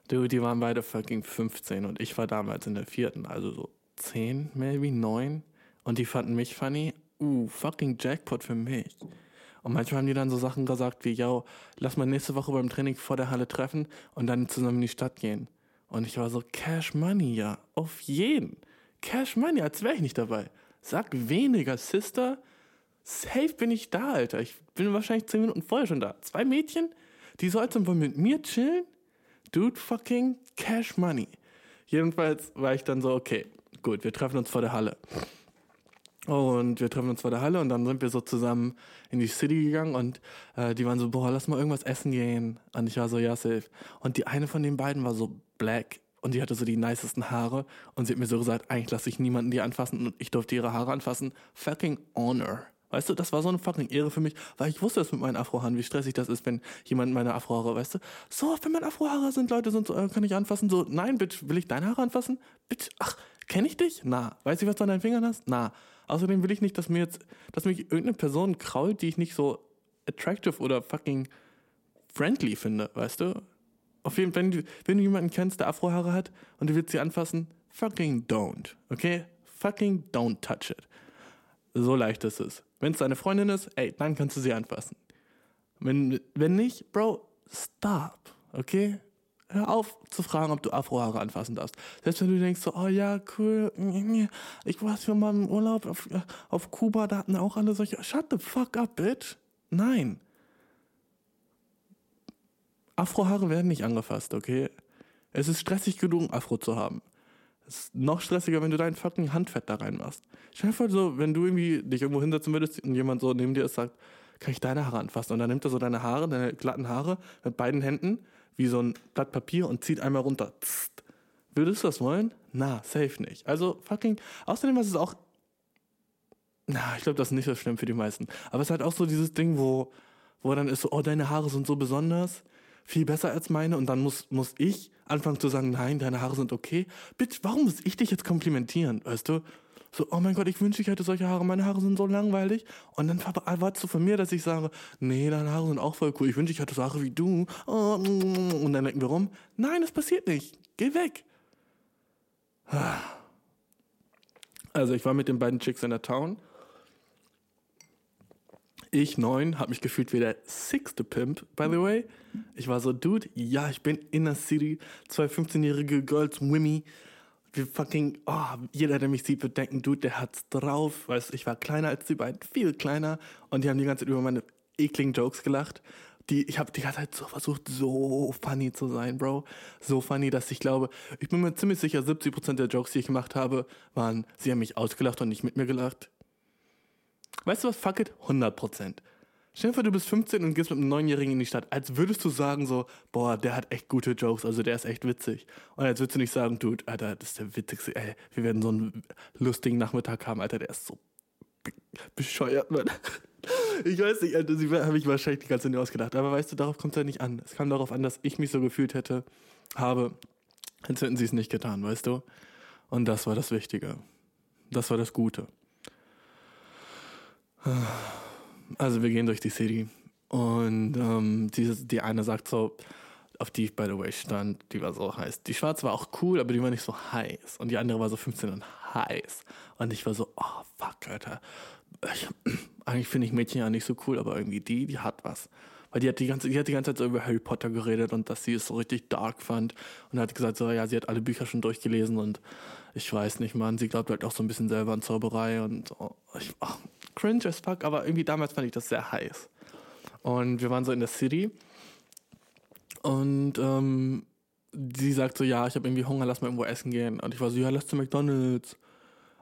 Dude, die waren beide fucking 15 und ich war damals in der vierten, also so 10, maybe 9. Und die fanden mich funny. Uh, fucking Jackpot für mich. Und manchmal haben die dann so Sachen gesagt wie, yo, lass mal nächste Woche beim Training vor der Halle treffen und dann zusammen in die Stadt gehen. Und ich war so, Cash Money, ja, auf jeden. Cash Money, als wäre ich nicht dabei. Sag weniger, Sister. Safe bin ich da, Alter. Ich bin wahrscheinlich 10 Minuten vorher schon da. Zwei Mädchen, die sollten wohl mit mir chillen? Dude, fucking Cash Money. Jedenfalls war ich dann so, okay, gut, wir treffen uns vor der Halle. Und wir treffen uns vor der Halle und dann sind wir so zusammen in die City gegangen und äh, die waren so, boah, lass mal irgendwas essen gehen. Und ich war so, ja, safe. Und die eine von den beiden war so black und die hatte so die nicesten Haare und sie hat mir so gesagt, eigentlich lasse ich niemanden die anfassen und ich durfte ihre Haare anfassen. Fucking honor. Weißt du, das war so eine fucking Ehre für mich, weil ich wusste das mit meinen Afrohaaren, wie stressig das ist, wenn jemand meine Afrohaare, weißt du, so, wenn meine Afrohaare sind, Leute sind so, äh, kann ich anfassen, so, nein, bitch, will ich deine Haare anfassen? Bitch, ach, kenne ich dich? Na, weiß ich, was du an deinen Fingern hast? Na. Außerdem will ich nicht, dass mir jetzt, dass mich irgendeine Person krault, die ich nicht so attractive oder fucking friendly finde, weißt du? Auf jeden Fall, du, wenn du jemanden kennst, der Afrohaare hat und du willst sie anfassen, fucking don't, okay? Fucking don't touch it. So leicht ist es. Wenn es deine Freundin ist, ey, dann kannst du sie anfassen. Wenn, wenn nicht, Bro, stop, okay? Hör auf zu fragen, ob du Afrohaare anfassen darfst. Selbst wenn du denkst so, oh ja, cool, ich war für mal im Urlaub auf, auf Kuba, da hatten auch alle solche, shut the fuck up, bitch. Nein. Afrohaare werden nicht angefasst, okay? Es ist stressig genug, Afro zu haben. Es ist noch stressiger, wenn du dein fucking Handfett da reinmachst. Stell dir vor, so, wenn du irgendwie dich irgendwo hinsetzen würdest und jemand so neben dir ist, sagt, kann ich deine Haare anfassen? Und dann nimmt er so deine Haare, deine glatten Haare mit beiden Händen, wie so ein Blatt Papier und zieht einmal runter. Psst. Würdest du das wollen? Na, safe nicht. Also fucking, außerdem ist es auch, na, ich glaube, das ist nicht so schlimm für die meisten. Aber es ist halt auch so dieses Ding, wo, wo dann ist so, oh, deine Haare sind so besonders viel besser als meine und dann muss, muss ich anfangen zu sagen, nein, deine Haare sind okay. Bitte, warum muss ich dich jetzt komplimentieren, weißt du? So, oh mein Gott, ich wünsche, ich hätte solche Haare, meine Haare sind so langweilig. Und dann erwartest du von mir, dass ich sage, nee, deine Haare sind auch voll cool, ich wünsche, ich hätte so Haare wie du. Oh, und dann denken wir rum, nein, das passiert nicht, geh weg. Also ich war mit den beiden Chicks in der Town ich neun, habe mich gefühlt wie der sixte Pimp, by the way. Ich war so, Dude, ja, ich bin in der City, zwei 15-jährige Girls, Wimmy. Wir fucking, oh, jeder, der mich sieht, wird denken, Dude, der hat's drauf. Weißt ich war kleiner als die beiden, viel kleiner. Und die haben die ganze Zeit über meine ekligen Jokes gelacht. die, ich habe die ganze Zeit so versucht, so funny zu sein, Bro. So funny, dass ich glaube, ich bin mir ziemlich sicher, 70% der Jokes, die ich gemacht habe, waren, sie haben mich ausgelacht und nicht mit mir gelacht. Weißt du was? Fuck it, 100%. Stell dir vor, du bist 15 und gehst mit einem Neunjährigen in die Stadt. Als würdest du sagen so, boah, der hat echt gute Jokes, also der ist echt witzig. Und als würdest du nicht sagen, Dude, Alter, das ist der witzigste, ey, wir werden so einen lustigen Nachmittag haben, Alter, der ist so be- bescheuert, Mann. Ich weiß nicht, Alter, sie habe ich wahrscheinlich die ganze Zeit ausgedacht. Aber weißt du, darauf kommt es ja nicht an. Es kam darauf an, dass ich mich so gefühlt hätte, habe, als hätten sie es nicht getan, weißt du? Und das war das Wichtige. Das war das Gute. Also wir gehen durch die City und ähm, dieses, die eine sagt so, auf die ich by the way stand, die war so heiß. Die schwarze war auch cool, aber die war nicht so heiß. Und die andere war so 15 und heiß. Und ich war so, oh fuck, Alter. Ich, *clears throat* eigentlich finde ich Mädchen ja nicht so cool, aber irgendwie die, die hat was. Weil die hat die ganze, die hat die ganze Zeit so über Harry Potter geredet und dass sie es so richtig dark fand. Und hat gesagt, so, ja, sie hat alle Bücher schon durchgelesen und ich weiß nicht, man, sie glaubt halt auch so ein bisschen selber an Zauberei und oh, ich, oh, cringe as fuck, aber irgendwie damals fand ich das sehr heiß. Und wir waren so in der City und ähm, sie sagt so, ja, ich habe irgendwie Hunger, lass mal irgendwo essen gehen. Und ich war so, ja, lass zu McDonalds.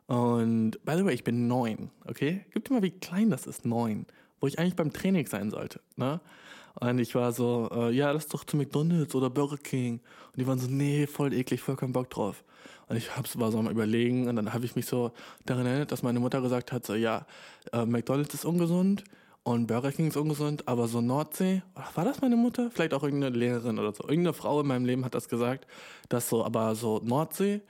Und by the way, ich bin neun, okay? Gib dir mal, wie klein das ist, neun. Wo ich eigentlich beim Training sein sollte, ne? Und ich war so, äh, ja, lass doch zu McDonalds oder Burger King. Und die waren so, nee, voll eklig, voll keinen Bock drauf. Und ich hab's, war so am überlegen und dann habe ich mich so daran erinnert, dass meine Mutter gesagt hat, so, ja, äh, McDonalds ist ungesund und Burger King ist ungesund, aber so Nordsee, war das meine Mutter? Vielleicht auch irgendeine Lehrerin oder so. Irgendeine Frau in meinem Leben hat das gesagt, dass so, aber so Nordsee,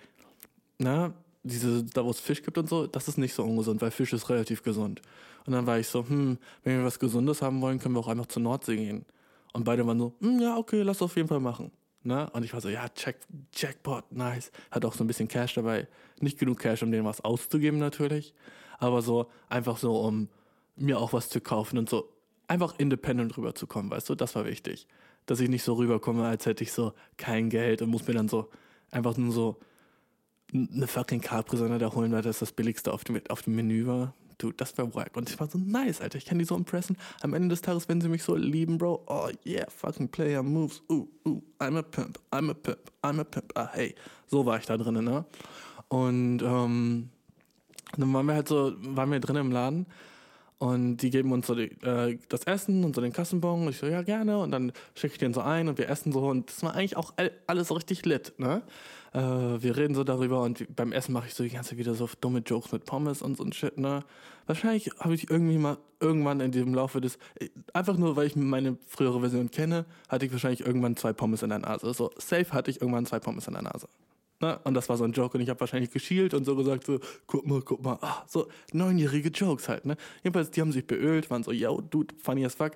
ne, diese, da wo es Fisch gibt und so, das ist nicht so ungesund, weil Fisch ist relativ gesund. Und dann war ich so, hm, wenn wir was Gesundes haben wollen, können wir auch einfach zur Nordsee gehen. Und beide waren so, hm, ja, okay, lass auf jeden Fall machen. Ne? Und ich war so, ja, check, Jackpot, nice. Hat auch so ein bisschen Cash dabei. Nicht genug Cash, um denen was auszugeben natürlich. Aber so, einfach so, um mir auch was zu kaufen und so einfach independent rüberzukommen, weißt du, das war wichtig. Dass ich nicht so rüberkomme, als hätte ich so kein Geld und muss mir dann so einfach nur so eine fucking Capri-Sonne da holen, weil das das billigste auf dem, auf dem Menü war. Du, das wäre wack. Und ich war so nice, Alter. Ich kann die so impressen. Am Ende des Tages, wenn sie mich so lieben, Bro, oh yeah, fucking player moves. Uh, uh, I'm a pimp, I'm a pimp, I'm a pimp. Ah, hey. So war ich da drinnen, ne? Und ähm, dann waren wir halt so, waren wir drin im Laden und die geben uns so die, äh, das Essen und so den Kassenbon. Und ich so, ja, gerne. Und dann schicke ich den so ein und wir essen so. Und das war eigentlich auch all, alles richtig lit, ne? Äh, wir reden so darüber und beim Essen mache ich so die ganze Zeit wieder so dumme Jokes mit Pommes und so ein Shit, ne? Wahrscheinlich habe ich irgendwie mal irgendwann in diesem Laufe des, äh, einfach nur weil ich meine frühere Version kenne, hatte ich wahrscheinlich irgendwann zwei Pommes in der Nase. So safe hatte ich irgendwann zwei Pommes in der Nase. Ne? Und das war so ein Joke und ich habe wahrscheinlich geschielt und so gesagt, so, guck mal, guck mal, ah, so neunjährige Jokes halt, ne? Jedenfalls, die haben sich beölt, waren so, yo, dude, funny as fuck.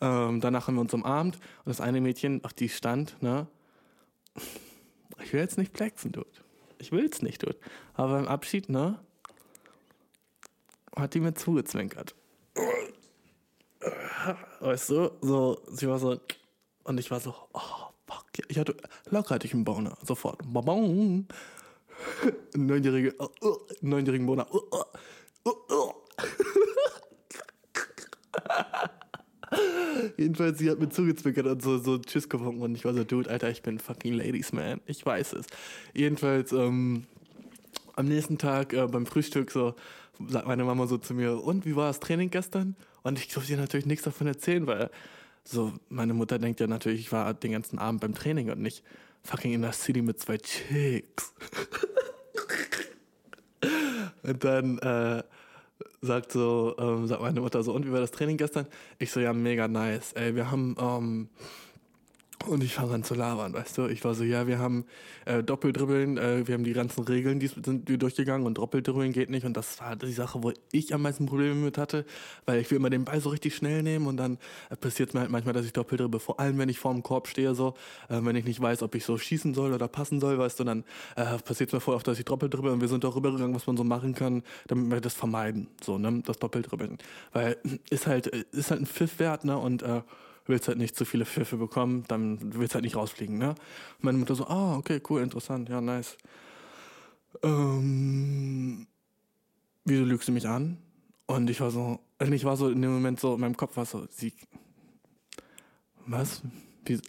Ähm, danach haben wir uns umarmt und das eine Mädchen, auf die stand, ne? Ich will jetzt nicht flexen, dude. Ich will's nicht, dude. Aber beim Abschied, ne? Hat die mir zugezwinkert. Weißt du, so, sie war so, und ich war so, oh, fuck. Ich hatte, locker hatte ich einen Boner, sofort. Babong. Neunjährige, uh, uh, neunjährigen Boner. Uh, uh, uh. Jedenfalls, sie hat mir zugezwickert und so, so Tschüss gewunken und ich war so, Dude, Alter, ich bin fucking Ladies Man. Ich weiß es. Jedenfalls, ähm, am nächsten Tag äh, beim Frühstück so sagt meine Mama so zu mir, und wie war das Training gestern? Und ich durfte ihr natürlich nichts davon erzählen, weil so meine Mutter denkt ja natürlich, ich war den ganzen Abend beim Training und nicht fucking in der City mit zwei Chicks. *laughs* und dann äh, sagt so, ähm, sagt meine Mutter so, und wie war das Training gestern? Ich so, ja, mega nice. Ey, wir haben, ähm, und ich fange an zu labern, weißt du? Ich war so, ja, wir haben äh, Doppeldribbeln, äh, wir haben die ganzen Regeln, die sind wir durchgegangen und Doppeldribbeln geht nicht. Und das war die Sache, wo ich am meisten Probleme mit hatte, weil ich will immer den Ball so richtig schnell nehmen und dann äh, passiert es mir halt manchmal, dass ich Doppeldribbel, vor allem wenn ich vorm Korb stehe, so, äh, wenn ich nicht weiß, ob ich so schießen soll oder passen soll, weißt du, dann äh, passiert es mir voll oft, dass ich Doppeldribbel und wir sind darüber gegangen, was man so machen kann, damit wir das vermeiden, so, ne, das Doppeldribbeln. Weil ist halt, ist halt ein Pfiff wert, ne, und äh, willst halt nicht zu viele Pfiffe bekommen, dann willst halt nicht rausfliegen, ne? Meine Mutter so, ah, okay, cool, interessant, ja, nice. Ähm, wieso lügst du mich an? Und ich war so, ich war so in dem Moment so, in meinem Kopf war so, sie, Was?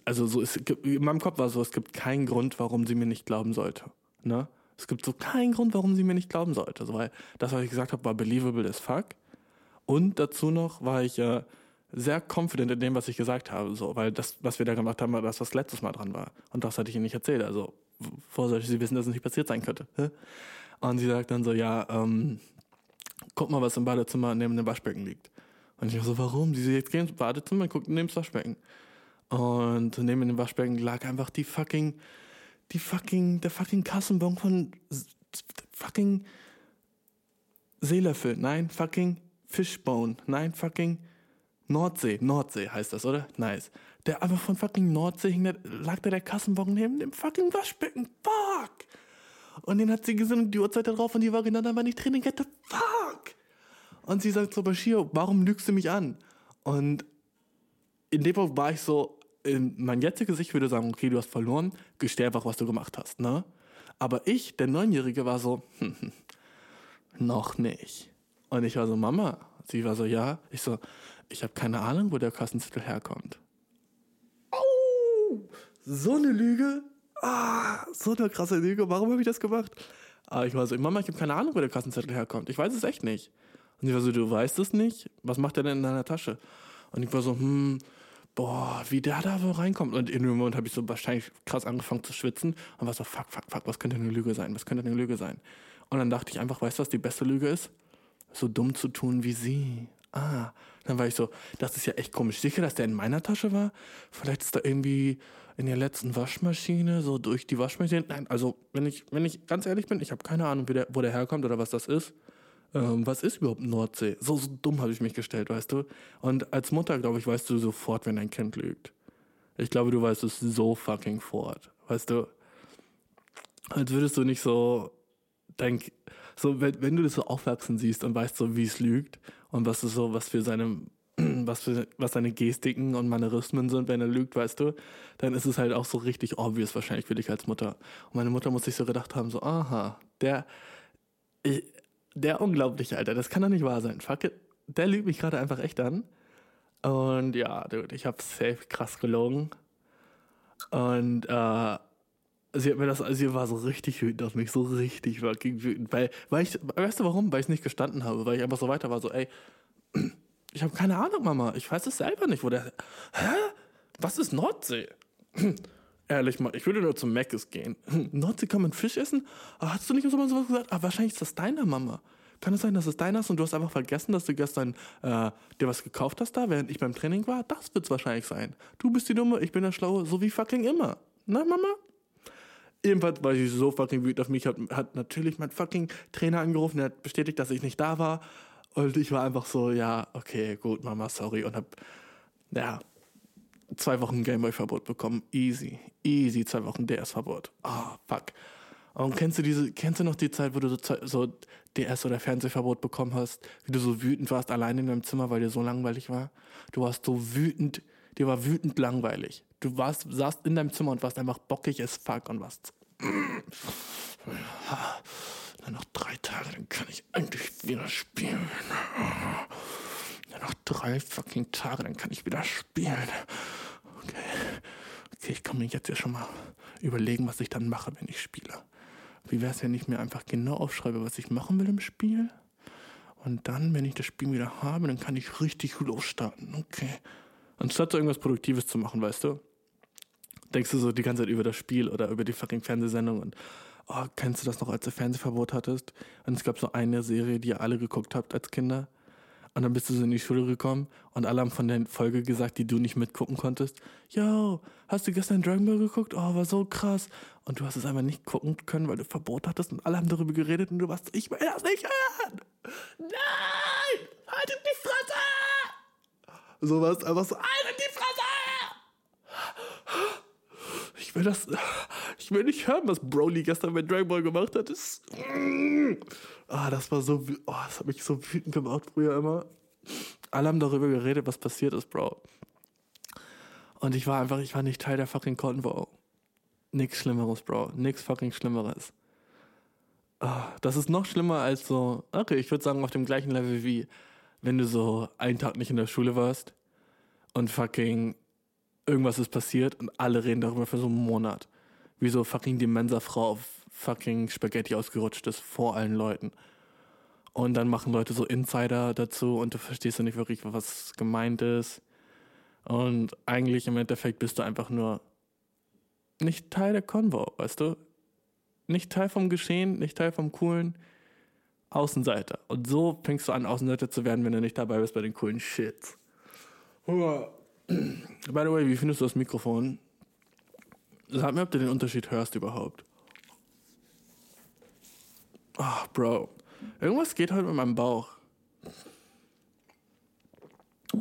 Also so ist, in meinem Kopf war so, es gibt keinen Grund, warum sie mir nicht glauben sollte. Ne? Es gibt so keinen Grund, warum sie mir nicht glauben sollte. So, weil das, was ich gesagt habe, war believable as fuck. Und dazu noch war ich äh, sehr confident in dem, was ich gesagt habe. So, weil das, was wir da gemacht haben, war das, was letztes Mal dran war. Und das hatte ich ihr nicht erzählt. Also, woher sollte sie wissen, dass es nicht passiert sein könnte? Und sie sagt dann so, ja, ähm, guck mal, was im Badezimmer neben dem Waschbecken liegt. Und ich so, warum? Sie jetzt gehen ins Badezimmer und guckt neben das Waschbecken. Und neben dem Waschbecken lag einfach die fucking, die fucking, der fucking Kassenbon von fucking Seelöffel. Nein, fucking Fishbone. Nein, fucking Nordsee. Nordsee heißt das, oder? Nice. Der aber von fucking Nordsee hing, lag da der Kassenbon neben dem fucking Waschbecken. Fuck! Und den hat sie gesehen und die Uhrzeit da drauf und die war genau da, wann ich Training hätte. Fuck! Und sie sagt so, Bashir, warum lügst du mich an? Und in dem Punkt war ich so, in mein jetziges Ich würde sagen, okay, du hast verloren, gesteh einfach, was du gemacht hast, ne? Aber ich, der Neunjährige, war so, hm, *laughs* noch nicht. Und ich war so, Mama. Sie war so, ja. Ich so, ich habe keine Ahnung, wo der Kassenzettel herkommt. Oh, so eine Lüge. Ah, so eine krasse Lüge. Warum habe ich das gemacht? Aber ich war so, Mama, ich habe keine Ahnung, wo der Kassenzettel herkommt. Ich weiß es echt nicht. Und sie war so, du weißt es nicht? Was macht der denn in deiner Tasche? Und ich war so, hm, boah, wie der da wohl reinkommt. Und in dem Moment habe ich so wahrscheinlich krass angefangen zu schwitzen und war so, fuck, fuck, fuck, was könnte eine Lüge sein? Was könnte eine Lüge sein? Und dann dachte ich einfach, weißt du, was die beste Lüge ist? So dumm zu tun wie sie. Ah, dann war ich so, das ist ja echt komisch. Sicher, dass der in meiner Tasche war? Vielleicht ist da irgendwie in der letzten Waschmaschine, so durch die Waschmaschine. Nein, also, wenn ich, wenn ich ganz ehrlich bin, ich habe keine Ahnung, der, wo der herkommt oder was das ist. Ähm, was ist überhaupt Nordsee? So, so dumm habe ich mich gestellt, weißt du? Und als Mutter, glaube ich, weißt du sofort, wenn dein Kind lügt. Ich glaube, du weißt es so fucking fort, weißt du? Als würdest du nicht so denk, so wenn, wenn du das so aufwachsen siehst und weißt so, wie es lügt und was es so, was für seine, *clears throat* was für, was seine Gestiken und Manierismen sind, wenn er lügt, weißt du, dann ist es halt auch so richtig obvious wahrscheinlich für dich als Mutter. Und meine Mutter muss sich so gedacht haben, so, aha, der, ich, der unglaubliche, Alter, das kann doch nicht wahr sein. Fuck it, der lügt mich gerade einfach echt an. Und ja, dude, ich hab safe krass gelogen. Und äh, sie hat mir das, sie war so richtig wütend auf mich, so richtig fucking wütend. Weil, weil ich, weißt du warum? Weil ich nicht gestanden habe, weil ich einfach so weiter war, so, ey, *clears throat* ich habe keine Ahnung, Mama, ich weiß es selber nicht, wo der, hä? Was ist Nordsee? *clears throat* Ehrlich mal, ich würde nur zum Meckes gehen. *clears throat* Nordsee kann man Fisch essen? Ah, hast du nicht so mal sowas gesagt? Ah, wahrscheinlich ist das deiner Mama. Kann es sein, dass es deiner ist und du hast einfach vergessen, dass du gestern äh, dir was gekauft hast da, während ich beim Training war? Das wird's wahrscheinlich sein. Du bist die Dumme, ich bin der Schlaue, so wie fucking immer. Na, Mama? Ebenfalls war ich so fucking wütend auf mich, hat, hat natürlich mein fucking Trainer angerufen, der hat bestätigt, dass ich nicht da war. Und ich war einfach so, ja, okay, gut, Mama, sorry. Und hab, ja, zwei Wochen Gameboy-Verbot bekommen. Easy, easy, zwei Wochen DS-Verbot. Ah, fuck. Und kennst du diese, kennst du noch die Zeit, wo du so, so DS oder Fernsehverbot bekommen hast, wie du so wütend warst, allein in deinem Zimmer, weil dir so langweilig war? Du warst so wütend, dir war wütend langweilig. Du warst, saßt in deinem Zimmer und warst einfach bockig as fuck und warst nur noch drei Tage, dann kann ich endlich wieder spielen. Nur noch drei fucking Tage, dann kann ich wieder spielen. Okay. Okay, ich kann mir jetzt ja schon mal überlegen, was ich dann mache, wenn ich spiele. Wie wäre es, wenn ich mir einfach genau aufschreibe, was ich machen will im Spiel? Und dann, wenn ich das Spiel wieder habe, dann kann ich richtig losstarten. Okay. Anstatt so irgendwas Produktives zu machen, weißt du? Denkst du so die ganze Zeit über das Spiel oder über die fucking Fernsehsendung und oh, kennst du das noch, als du Fernsehverbot hattest? Und es gab so eine Serie, die ihr alle geguckt habt als Kinder. Und dann bist du so in die Schule gekommen und alle haben von der Folge gesagt, die du nicht mitgucken konntest. Yo, hast du gestern Dragon Ball geguckt? Oh, war so krass. Und du hast es einfach nicht gucken können, weil du Verbot hattest und alle haben darüber geredet und du warst, ich will das nicht hören. Nein, haltet die Fresse. So warst einfach so, haltet die Fresse. Ich will das, ich will nicht hören, was Broly gestern mit Dragon Ball gemacht hat. Das, ah, das war so, oh, das hat mich so wütend gemacht früher immer. Alle haben darüber geredet, was passiert ist, Bro. Und ich war einfach, ich war nicht Teil der fucking Convo. Nix Schlimmeres, Bro. Nix fucking Schlimmeres. Ah, das ist noch schlimmer als so, okay, ich würde sagen, auf dem gleichen Level wie, wenn du so einen Tag nicht in der Schule warst und fucking irgendwas ist passiert und alle reden darüber für so einen Monat. Wie so fucking die Mensa-Frau auf fucking Spaghetti ausgerutscht ist vor allen Leuten. Und dann machen Leute so Insider dazu und du verstehst ja nicht wirklich, was gemeint ist. Und eigentlich im Endeffekt bist du einfach nur nicht Teil der Konvo, weißt du? Nicht Teil vom Geschehen, nicht Teil vom coolen Außenseiter. Und so fängst du an, Außenseiter zu werden, wenn du nicht dabei bist bei den coolen Shits. By the way, wie findest du das Mikrofon? Sag mir, ob du den Unterschied hörst überhaupt. Ach, Bro. Irgendwas geht heute mit meinem Bauch.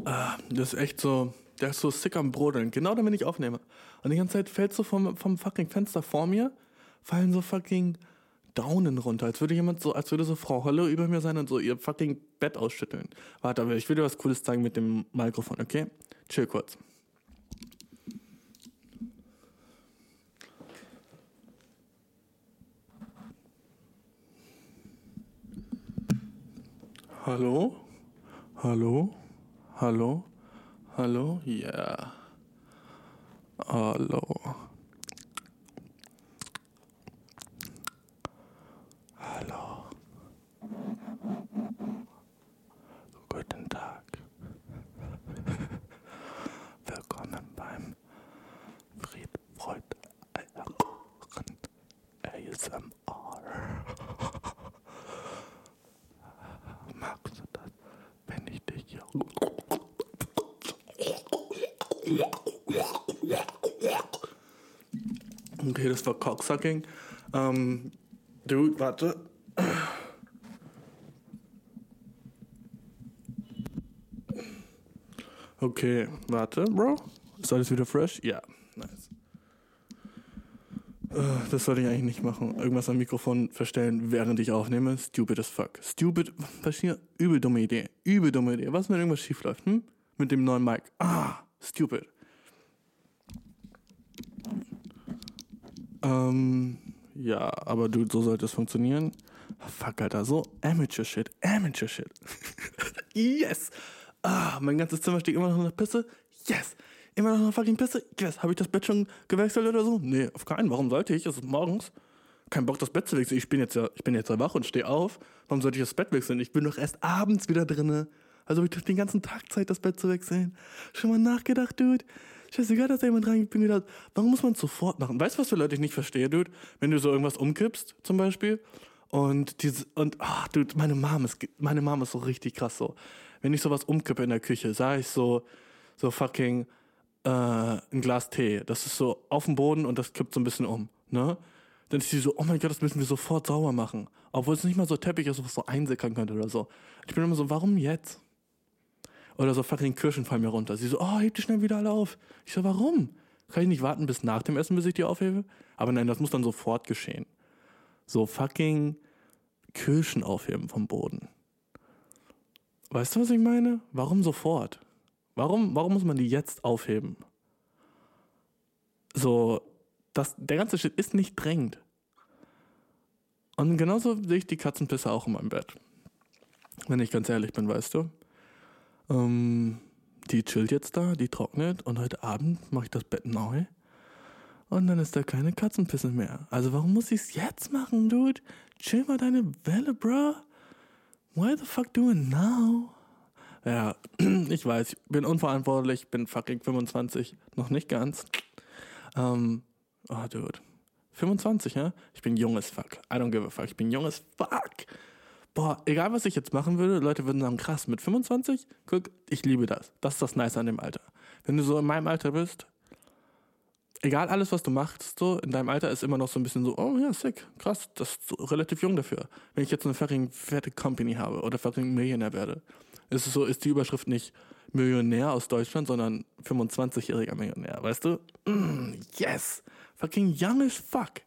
Ah, das ist echt so. Der ist so sick am Brodeln. Genau wenn ich aufnehme. Und die ganze Zeit fällt so vom, vom fucking Fenster vor mir, fallen so fucking Daunen runter. Als würde jemand so, als würde so Frau Holle über mir sein und so ihr fucking Bett ausschütteln. Warte, aber ich will dir was Cooles zeigen mit dem Mikrofon, okay? Chill kurz. Hallo? Hallo? Hallo? Hallo? Hallo. Hallo. Guten Tag. *laughs* Willkommen beim Fried, Freud, Eierkuchen *laughs* ASMR. Magst du das, wenn ich dich hier... Okay, das war Cocksucking. Ähm, dude, warte. Okay, warte, Bro. Ist alles wieder fresh? Ja, nice. Äh, Das sollte ich eigentlich nicht machen. Irgendwas am Mikrofon verstellen, während ich aufnehme. Stupid as fuck. Stupid, was hier? Übel dumme Idee. Übel dumme Idee. Was, wenn irgendwas schief läuft, hm? Mit dem neuen Mic. Ah, stupid. Ähm, ja, aber du, so sollte es funktionieren. Fuck, Alter, so Amateur Shit, Amateur Shit. *laughs* yes! Ah, mein ganzes Zimmer steht immer noch nach Pisse. Yes! Immer noch nach fucking Pisse. Yes! Habe ich das Bett schon gewechselt oder so? Nee, auf keinen. Warum sollte ich? Es ist morgens. Kein Bock, das Bett zu wechseln. Ich bin jetzt ja, ich bin jetzt ja wach und stehe auf. Warum sollte ich das Bett wechseln? Ich bin doch erst abends wieder drinne. Also habe ich doch den ganzen Tag Zeit, das Bett zu wechseln. Schon mal nachgedacht, Dude? Scheißegal, dass da jemand reingepinkelt hat. Warum muss man sofort machen? Weißt du, was für Leute ich nicht verstehe, Dude? Wenn du so irgendwas umkippst, zum Beispiel, und diese, und, ah, Dude, meine Mom ist, meine Mom ist so richtig krass so. Wenn ich sowas umkippe in der Küche, sage ich so, so fucking, äh, ein Glas Tee. Das ist so auf dem Boden und das kippt so ein bisschen um, ne? Dann ist sie so, oh mein Gott, das müssen wir sofort sauber machen. Obwohl es nicht mal so Teppich ist, was so einsickern könnte oder so. Ich bin immer so, warum jetzt? Oder so fucking Kirschen fallen mir runter. Sie so, oh, heb die schnell wieder alle auf. Ich so, warum? Kann ich nicht warten bis nach dem Essen, bis ich die aufhebe? Aber nein, das muss dann sofort geschehen. So fucking Kirschen aufheben vom Boden. Weißt du, was ich meine? Warum sofort? Warum, warum muss man die jetzt aufheben? So, das, der ganze Shit ist nicht drängend. Und genauso sehe ich die Katzenpisse auch in meinem Bett. Wenn ich ganz ehrlich bin, weißt du. Ähm, die chillt jetzt da, die trocknet und heute Abend mache ich das Bett neu. Und dann ist da keine Katzenpisse mehr. Also warum muss ich es jetzt machen, Dude? Chill mal deine Welle, bro. Why the fuck do it now? Ja, *clears throat* ich weiß, ich bin unverantwortlich, bin fucking 25, noch nicht ganz. Ähm, oh, Dude. 25, ja? Ich bin jung as fuck. I don't give a fuck. Ich bin jung as fuck. Boah, egal was ich jetzt machen würde, Leute würden sagen, krass, mit 25? Guck, ich liebe das. Das ist das Nice an dem Alter. Wenn du so in meinem Alter bist, egal alles, was du machst, so in deinem Alter ist immer noch so ein bisschen so, oh ja, sick, krass, das ist so relativ jung dafür. Wenn ich jetzt eine fucking fette Company habe oder fucking Millionär werde, ist es so, ist die Überschrift nicht Millionär aus Deutschland, sondern 25-jähriger Millionär, weißt du? Mm, yes! Fucking young as fuck.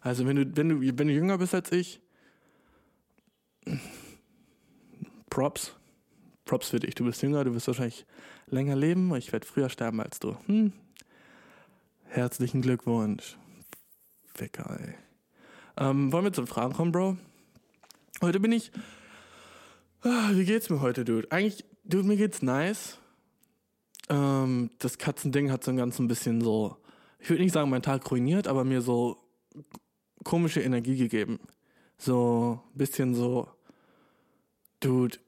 Also wenn du, wenn du, wenn du jünger bist als ich, Props. Props für dich. Du bist jünger, du wirst wahrscheinlich länger leben. Ich werde früher sterben als du. Hm. Herzlichen Glückwunsch. Ficker, ey. Ähm, wollen wir zu den Fragen kommen, Bro? Heute bin ich. Ah, wie geht's mir heute, Dude? Eigentlich, Dude, mir geht's nice. ähm, das Katzending hat so ein ganz ein bisschen so, ich würde nicht sagen, meinen Tag ruiniert, aber mir so komische Energie gegeben. So ein bisschen so, Dude,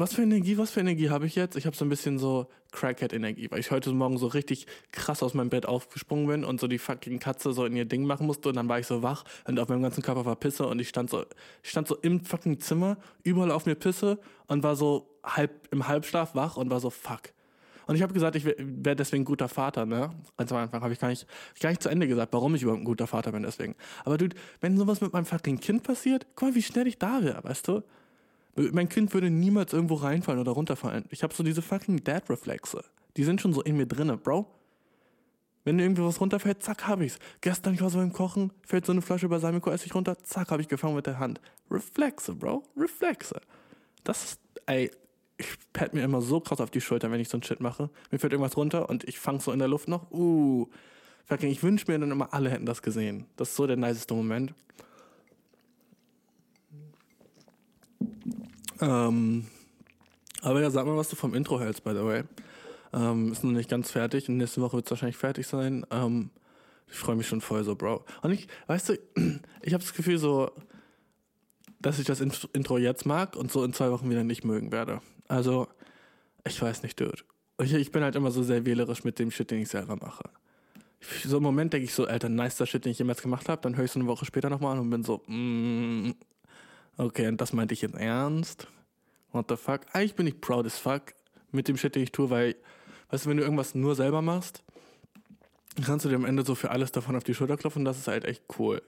was für Energie, was für Energie habe ich jetzt? Ich habe so ein bisschen so Crackhead-Energie, weil ich heute Morgen so richtig krass aus meinem Bett aufgesprungen bin und so die fucking Katze so in ihr Ding machen musste und dann war ich so wach und auf meinem ganzen Körper war Pisse und ich stand so, ich stand so im fucking Zimmer, überall auf mir Pisse und war so halb im Halbschlaf wach und war so fuck. Und ich habe gesagt, ich wäre wär deswegen guter Vater, ne? Ganz am Anfang habe ich gar nicht, gar nicht zu Ende gesagt, warum ich überhaupt ein guter Vater bin deswegen. Aber dude, wenn sowas mit meinem fucking Kind passiert, guck mal, wie schnell ich da wäre, weißt du? Mein Kind würde niemals irgendwo reinfallen oder runterfallen. Ich habe so diese fucking Dad-Reflexe. Die sind schon so in mir drinne, Bro. Wenn irgendwie was runterfällt, zack, hab ich's. Gestern, ich war so beim Kochen, fällt so eine Flasche Balsamico-Essig runter, zack, hab ich gefangen mit der Hand. Reflexe, Bro. Reflexe. Das ist, ey, ich pat mir immer so krass auf die Schulter, wenn ich so einen Shit mache. Mir fällt irgendwas runter und ich fang's so in der Luft noch. Uh, fucking, ich wünsche mir dann immer, alle hätten das gesehen. Das ist so der niceste Moment. Ähm, aber ja, sag mal, was du vom Intro hältst, by the way. Ähm, ist noch nicht ganz fertig und nächste Woche wird es wahrscheinlich fertig sein. Ähm, ich freue mich schon voll so, Bro. Und ich, weißt du, *clears throat* ich habe das Gefühl so, dass ich das Int- Intro jetzt mag und so in zwei Wochen wieder nicht mögen werde. Also, ich weiß nicht, Dude. Ich, ich bin halt immer so sehr wählerisch mit dem Shit, den ich selber mache. So im Moment denke ich so, Alter, nicer Shit, den ich jemals gemacht habe. Dann höre ich so eine Woche später nochmal an und bin so, mm, okay, und das meinte ich jetzt ernst? What the fuck? Eigentlich bin ich proud as fuck mit dem Shit, den ich tue, weil, weißt du, wenn du irgendwas nur selber machst, kannst du dir am Ende so für alles davon auf die Schulter klopfen. Das ist halt echt cool.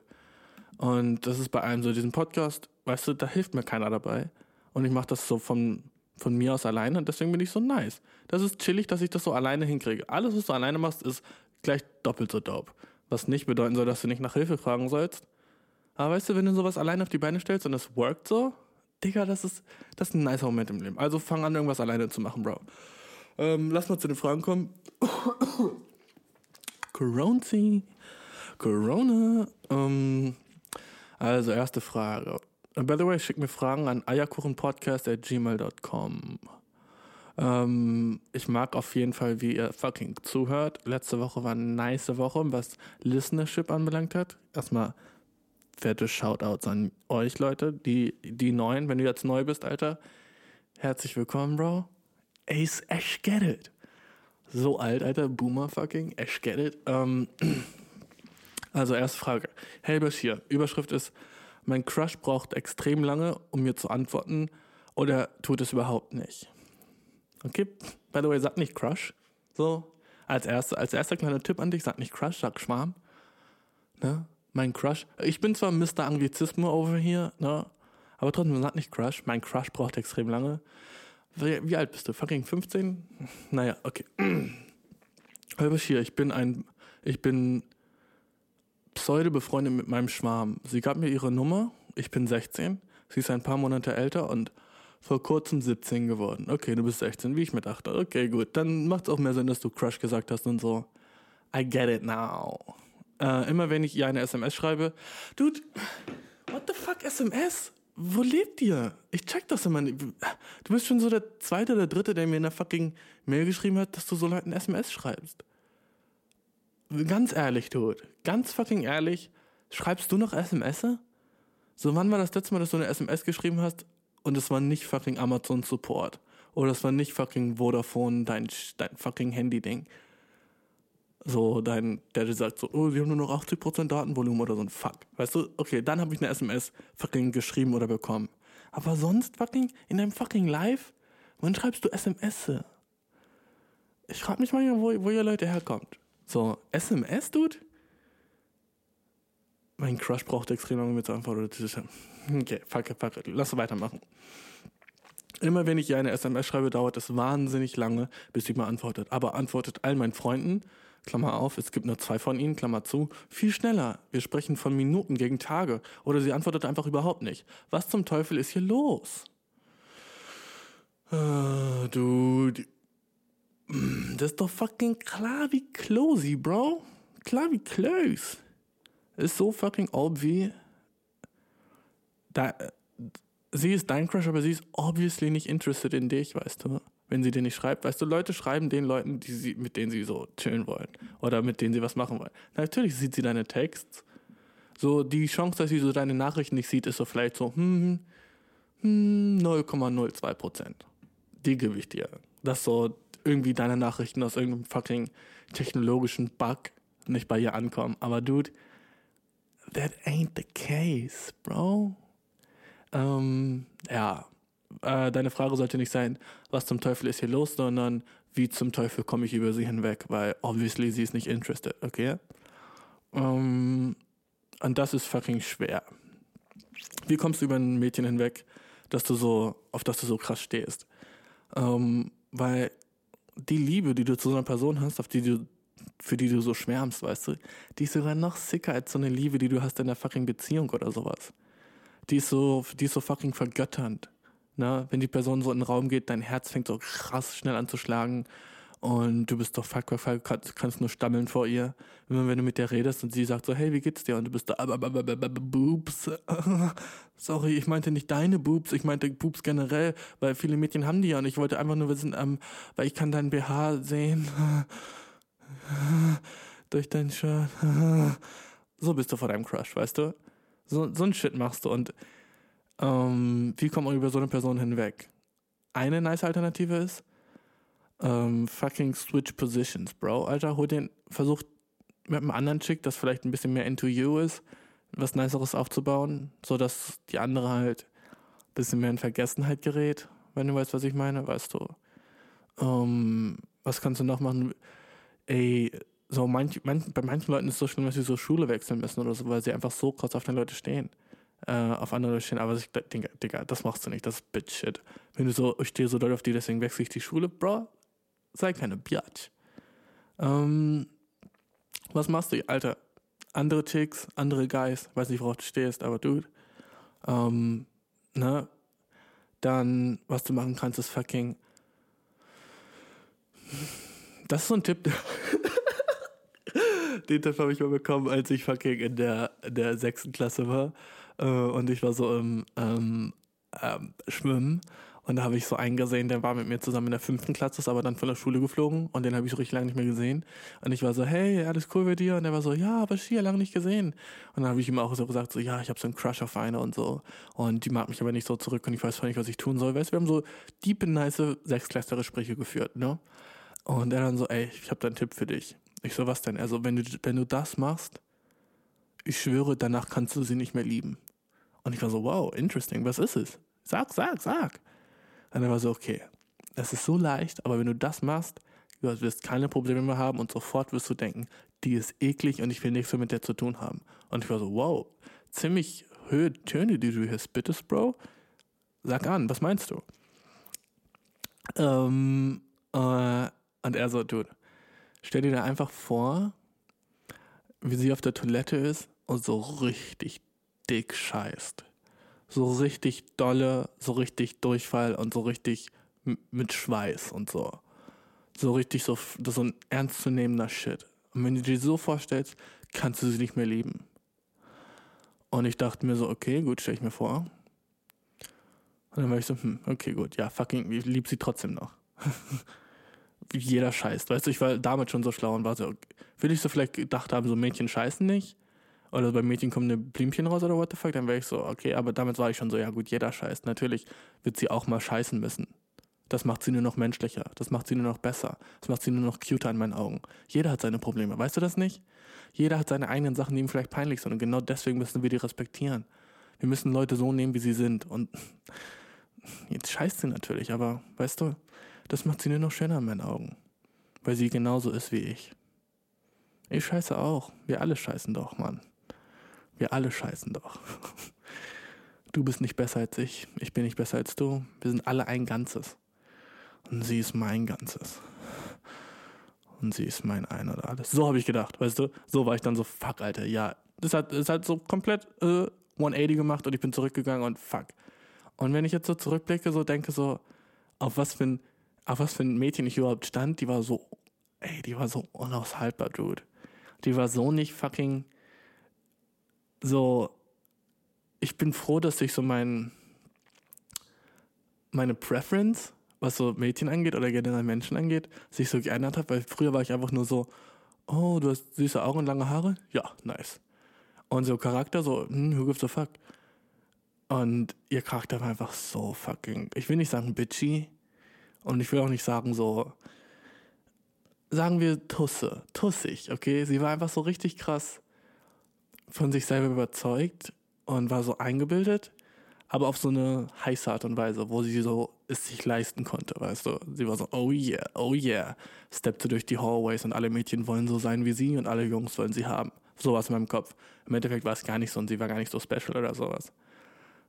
Und das ist bei einem so, diesen Podcast, weißt du, da hilft mir keiner dabei. Und ich mache das so von, von mir aus alleine und deswegen bin ich so nice. Das ist chillig, dass ich das so alleine hinkriege. Alles, was du alleine machst, ist gleich doppelt so dope. Was nicht bedeuten soll, dass du nicht nach Hilfe fragen sollst. Aber weißt du, wenn du sowas alleine auf die Beine stellst und es workt so, Digga, das ist, das ist ein nicer Moment im Leben. Also fang an, irgendwas alleine zu machen, Bro. Ähm, lass mal zu den Fragen kommen. *coughs* Coronzi. Corona. Ähm, also, erste Frage. By the way, schick mir Fragen an eierkuchenpodcast.gmail.com. Ähm, ich mag auf jeden Fall, wie ihr fucking zuhört. Letzte Woche war eine nice Woche, was Listenership anbelangt hat. Erstmal fette Shoutouts an euch, Leute, die, die Neuen. Wenn du jetzt neu bist, Alter, herzlich willkommen, Bro. Ace Ash Get It. So alt, Alter, Boomer fucking, Ash Get It. Ähm, *clears throat* also, erste Frage. Hey, Bashir, Überschrift ist, mein Crush braucht extrem lange, um mir zu antworten, oder tut es überhaupt nicht. Okay, by the way, sag nicht Crush. So, als erster, als erster kleiner Tipp an dich, sag nicht Crush, sag Schwarm. Ne? Mein Crush. Ich bin zwar Mr. Anglizismo over hier, ne? Aber trotzdem, sag nicht Crush. Mein Crush braucht extrem lange. Wie, wie alt bist du? Fucking 15? Naja, okay. Hey Bashir, ich bin ein, ich bin pseudo befreundet mit meinem Schwarm. Sie gab mir ihre Nummer. Ich bin 16. Sie ist ein paar Monate älter und vor kurzem 17 geworden. Okay, du bist 16, wie ich mir dachte. Okay, gut. Dann macht es auch mehr Sinn, dass du Crush gesagt hast und so. I get it now. Äh, immer wenn ich ihr eine SMS schreibe, Dude, what the fuck SMS? Wo lebt ihr? Ich check das immer nicht. Du bist schon so der zweite oder dritte, der mir in der fucking Mail geschrieben hat, dass du so Leuten SMS schreibst. Ganz ehrlich, Dude. Ganz fucking ehrlich. Schreibst du noch SMS? So, wann war das letzte Mal, dass du eine SMS geschrieben hast und es war nicht fucking Amazon Support? Oder es war nicht fucking Vodafone, dein, dein fucking Handy-Ding? So, dein, dir sagt so, oh, wir haben nur noch 80% Datenvolumen oder so ein Fuck. Weißt du, okay, dann habe ich eine SMS fucking geschrieben oder bekommen. Aber sonst fucking in deinem fucking Live, wann schreibst du SMS? Ich frag mich mal, wo, wo ihr Leute herkommt. So, SMS, Dude? Mein Crush braucht extrem lange mit zu antworten. Okay, fuck it, fuck it. Lass weitermachen. Immer wenn ich ihr eine SMS schreibe, dauert es wahnsinnig lange, bis sie mal antwortet. Aber antwortet all meinen Freunden, Klammer auf, es gibt nur zwei von ihnen, Klammer zu, viel schneller. Wir sprechen von Minuten gegen Tage. Oder sie antwortet einfach überhaupt nicht. Was zum Teufel ist hier los? Äh, du, die- das ist doch fucking klar wie Closey, Bro. Klar wie close. Ist so fucking obvi. Da, sie ist dein Crush, aber sie ist obviously nicht interested in dich, weißt du. Wenn sie dir nicht schreibt. Weißt du, Leute schreiben den Leuten, die sie, mit denen sie so chillen wollen oder mit denen sie was machen wollen. Natürlich sieht sie deine Texts. So, die Chance, dass sie so deine Nachrichten nicht sieht, ist so vielleicht so, hm, hm, 0,02 Prozent. Die gebe ich dir. Dass so irgendwie deine Nachrichten aus irgendeinem fucking technologischen Bug nicht bei ihr ankommen. Aber dude, that ain't the case, bro. Ähm, ja, äh, deine Frage sollte nicht sein, was zum Teufel ist hier los, sondern wie zum Teufel komme ich über sie hinweg, weil obviously sie ist nicht interested, okay? Ähm, und das ist fucking schwer. Wie kommst du über ein Mädchen hinweg, dass du so, auf das du so krass stehst? Ähm, weil die Liebe, die du zu so einer Person hast, auf die du, für die du so schwärmst, weißt du, die ist sogar noch sicker als so eine Liebe, die du hast in der fucking Beziehung oder sowas. Die ist so, die ist so fucking vergötternd. Ne? Wenn die Person so in den Raum geht, dein Herz fängt so krass schnell an zu schlagen und du bist doch fuck, fuck, fuck, kannst, kannst nur stammeln vor ihr. Immer wenn du mit der redest und sie sagt so, hey, wie geht's dir? Und du bist da, Boobs. *laughs* Sorry, ich meinte nicht deine Boobs, ich meinte Boobs generell, weil viele Mädchen haben die ja und ich wollte einfach nur wissen, ähm, weil ich kann deinen BH sehen. *laughs* Durch dein Shirt. *laughs* so bist du vor deinem Crush, weißt du? So, so ein Shit machst du und ähm, wie kommt man über so eine Person hinweg? Eine nice Alternative ist, ähm, fucking switch positions, Bro. Alter, hol den, versuch mit einem anderen Chick, das vielleicht ein bisschen mehr into you ist, was Niceres aufzubauen, sodass die andere halt ein bisschen mehr in Vergessenheit gerät, wenn du weißt, was ich meine, weißt du. Ähm, was kannst du noch machen? Ey, so manch, manch, bei manchen Leuten ist es so schlimm, dass sie so Schule wechseln müssen oder so, weil sie einfach so krass auf den Leute stehen. Äh, auf andere Leute stehen, aber ich denke, Digga, das machst du nicht, das ist Bitch-Shit. Wenn du so, ich stehe so doll auf die, deswegen wechsle ich die Schule, Bro, sei keine Biatch. Ähm, was machst du, Alter? Andere Chicks, andere Guys, weiß nicht, worauf du stehst, aber Dude, ähm, ne? Dann, was du machen kannst, ist fucking. Das ist so ein Tipp. *laughs* Den Tipp habe ich mal bekommen, als ich fucking in der, in der sechsten Klasse war. Äh, und ich war so im ähm, ähm, Schwimmen. Und da habe ich so einen gesehen, der war mit mir zusammen in der fünften Klasse, ist aber dann von der Schule geflogen und den habe ich so richtig lange nicht mehr gesehen. Und ich war so, hey, alles cool bei dir? Und er war so, ja, aber Skier lange nicht gesehen. Und dann habe ich ihm auch so gesagt, so, ja, ich habe so einen Crush auf eine und so. Und die mag mich aber nicht so zurück und ich weiß voll nicht, was ich tun soll. Weißt du, wir haben so deep and nice Sechsklässler-Gespräche geführt, ne? Und er dann so, ey, ich habe da einen Tipp für dich. Ich so, was denn? Also, wenn du, wenn du das machst, ich schwöre, danach kannst du sie nicht mehr lieben. Und ich war so, wow, interesting, was ist es? Sag, sag, sag. Und er war so, okay, es ist so leicht, aber wenn du das machst, du wirst keine Probleme mehr haben und sofort wirst du denken, die ist eklig und ich will nichts mehr mit der zu tun haben. Und ich war so, wow, ziemlich hohe Töne, die du hier spittest, Bro. Sag an, was meinst du? Ähm, äh, und er so, dude, stell dir da einfach vor, wie sie auf der Toilette ist und so richtig dick scheißt. So richtig dolle, so richtig Durchfall und so richtig mit Schweiß und so. So richtig so, so ein ernstzunehmender Shit. Und wenn du dir so vorstellst, kannst du sie nicht mehr lieben. Und ich dachte mir so, okay, gut, stell ich mir vor. Und dann war ich so, hm, okay, gut, ja, fucking, ich lieb sie trotzdem noch. *laughs* Wie Jeder scheißt, weißt du, ich war damit schon so schlau und war so, okay, will ich so vielleicht gedacht haben, so Mädchen scheißen nicht? Oder bei Mädchen kommen eine Blümchen raus oder what the fuck, dann wäre ich so, okay, aber damit war ich schon so, ja gut, jeder scheißt. Natürlich wird sie auch mal scheißen müssen. Das macht sie nur noch menschlicher, das macht sie nur noch besser, das macht sie nur noch cuter in meinen Augen. Jeder hat seine Probleme, weißt du das nicht? Jeder hat seine eigenen Sachen, die ihm vielleicht peinlich sind und genau deswegen müssen wir die respektieren. Wir müssen Leute so nehmen, wie sie sind und *laughs* jetzt scheißt sie natürlich, aber weißt du, das macht sie nur noch schöner in meinen Augen, weil sie genauso ist wie ich. Ich scheiße auch, wir alle scheißen doch, Mann. Wir alle scheißen doch. *laughs* Du bist nicht besser als ich, ich bin nicht besser als du. Wir sind alle ein Ganzes. Und sie ist mein Ganzes. Und sie ist mein Ein oder alles. So habe ich gedacht, weißt du? So war ich dann so, fuck, Alter, ja. Das hat, das hat so komplett äh, 180 gemacht und ich bin zurückgegangen und fuck. Und wenn ich jetzt so zurückblicke, so denke so, auf was für ein, auf was für ein Mädchen ich überhaupt stand, die war so, ey, die war so unaushaltbar, Dude. Die war so nicht fucking so, ich bin froh, dass ich so mein, meine Preference was so Mädchen angeht oder generell Menschen angeht, sich so geändert hat, weil früher war ich einfach nur so, oh, du hast süße Augen und lange Haare? Ja, nice. Und so Charakter, so, hm, who gives a fuck? Und ihr Charakter war einfach so fucking, ich will nicht sagen bitchy und ich will auch nicht sagen so, sagen wir Tusse, tussig, okay? Sie war einfach so richtig krass von sich selber überzeugt und war so eingebildet, aber auf so eine heiße Art und Weise, wo sie so es sich leisten konnte, weißt du? Sie war so, oh yeah, oh yeah, steppte durch die Hallways und alle Mädchen wollen so sein wie sie und alle Jungs wollen sie haben. Sowas in meinem Kopf. Im Endeffekt war es gar nicht so und sie war gar nicht so special oder sowas.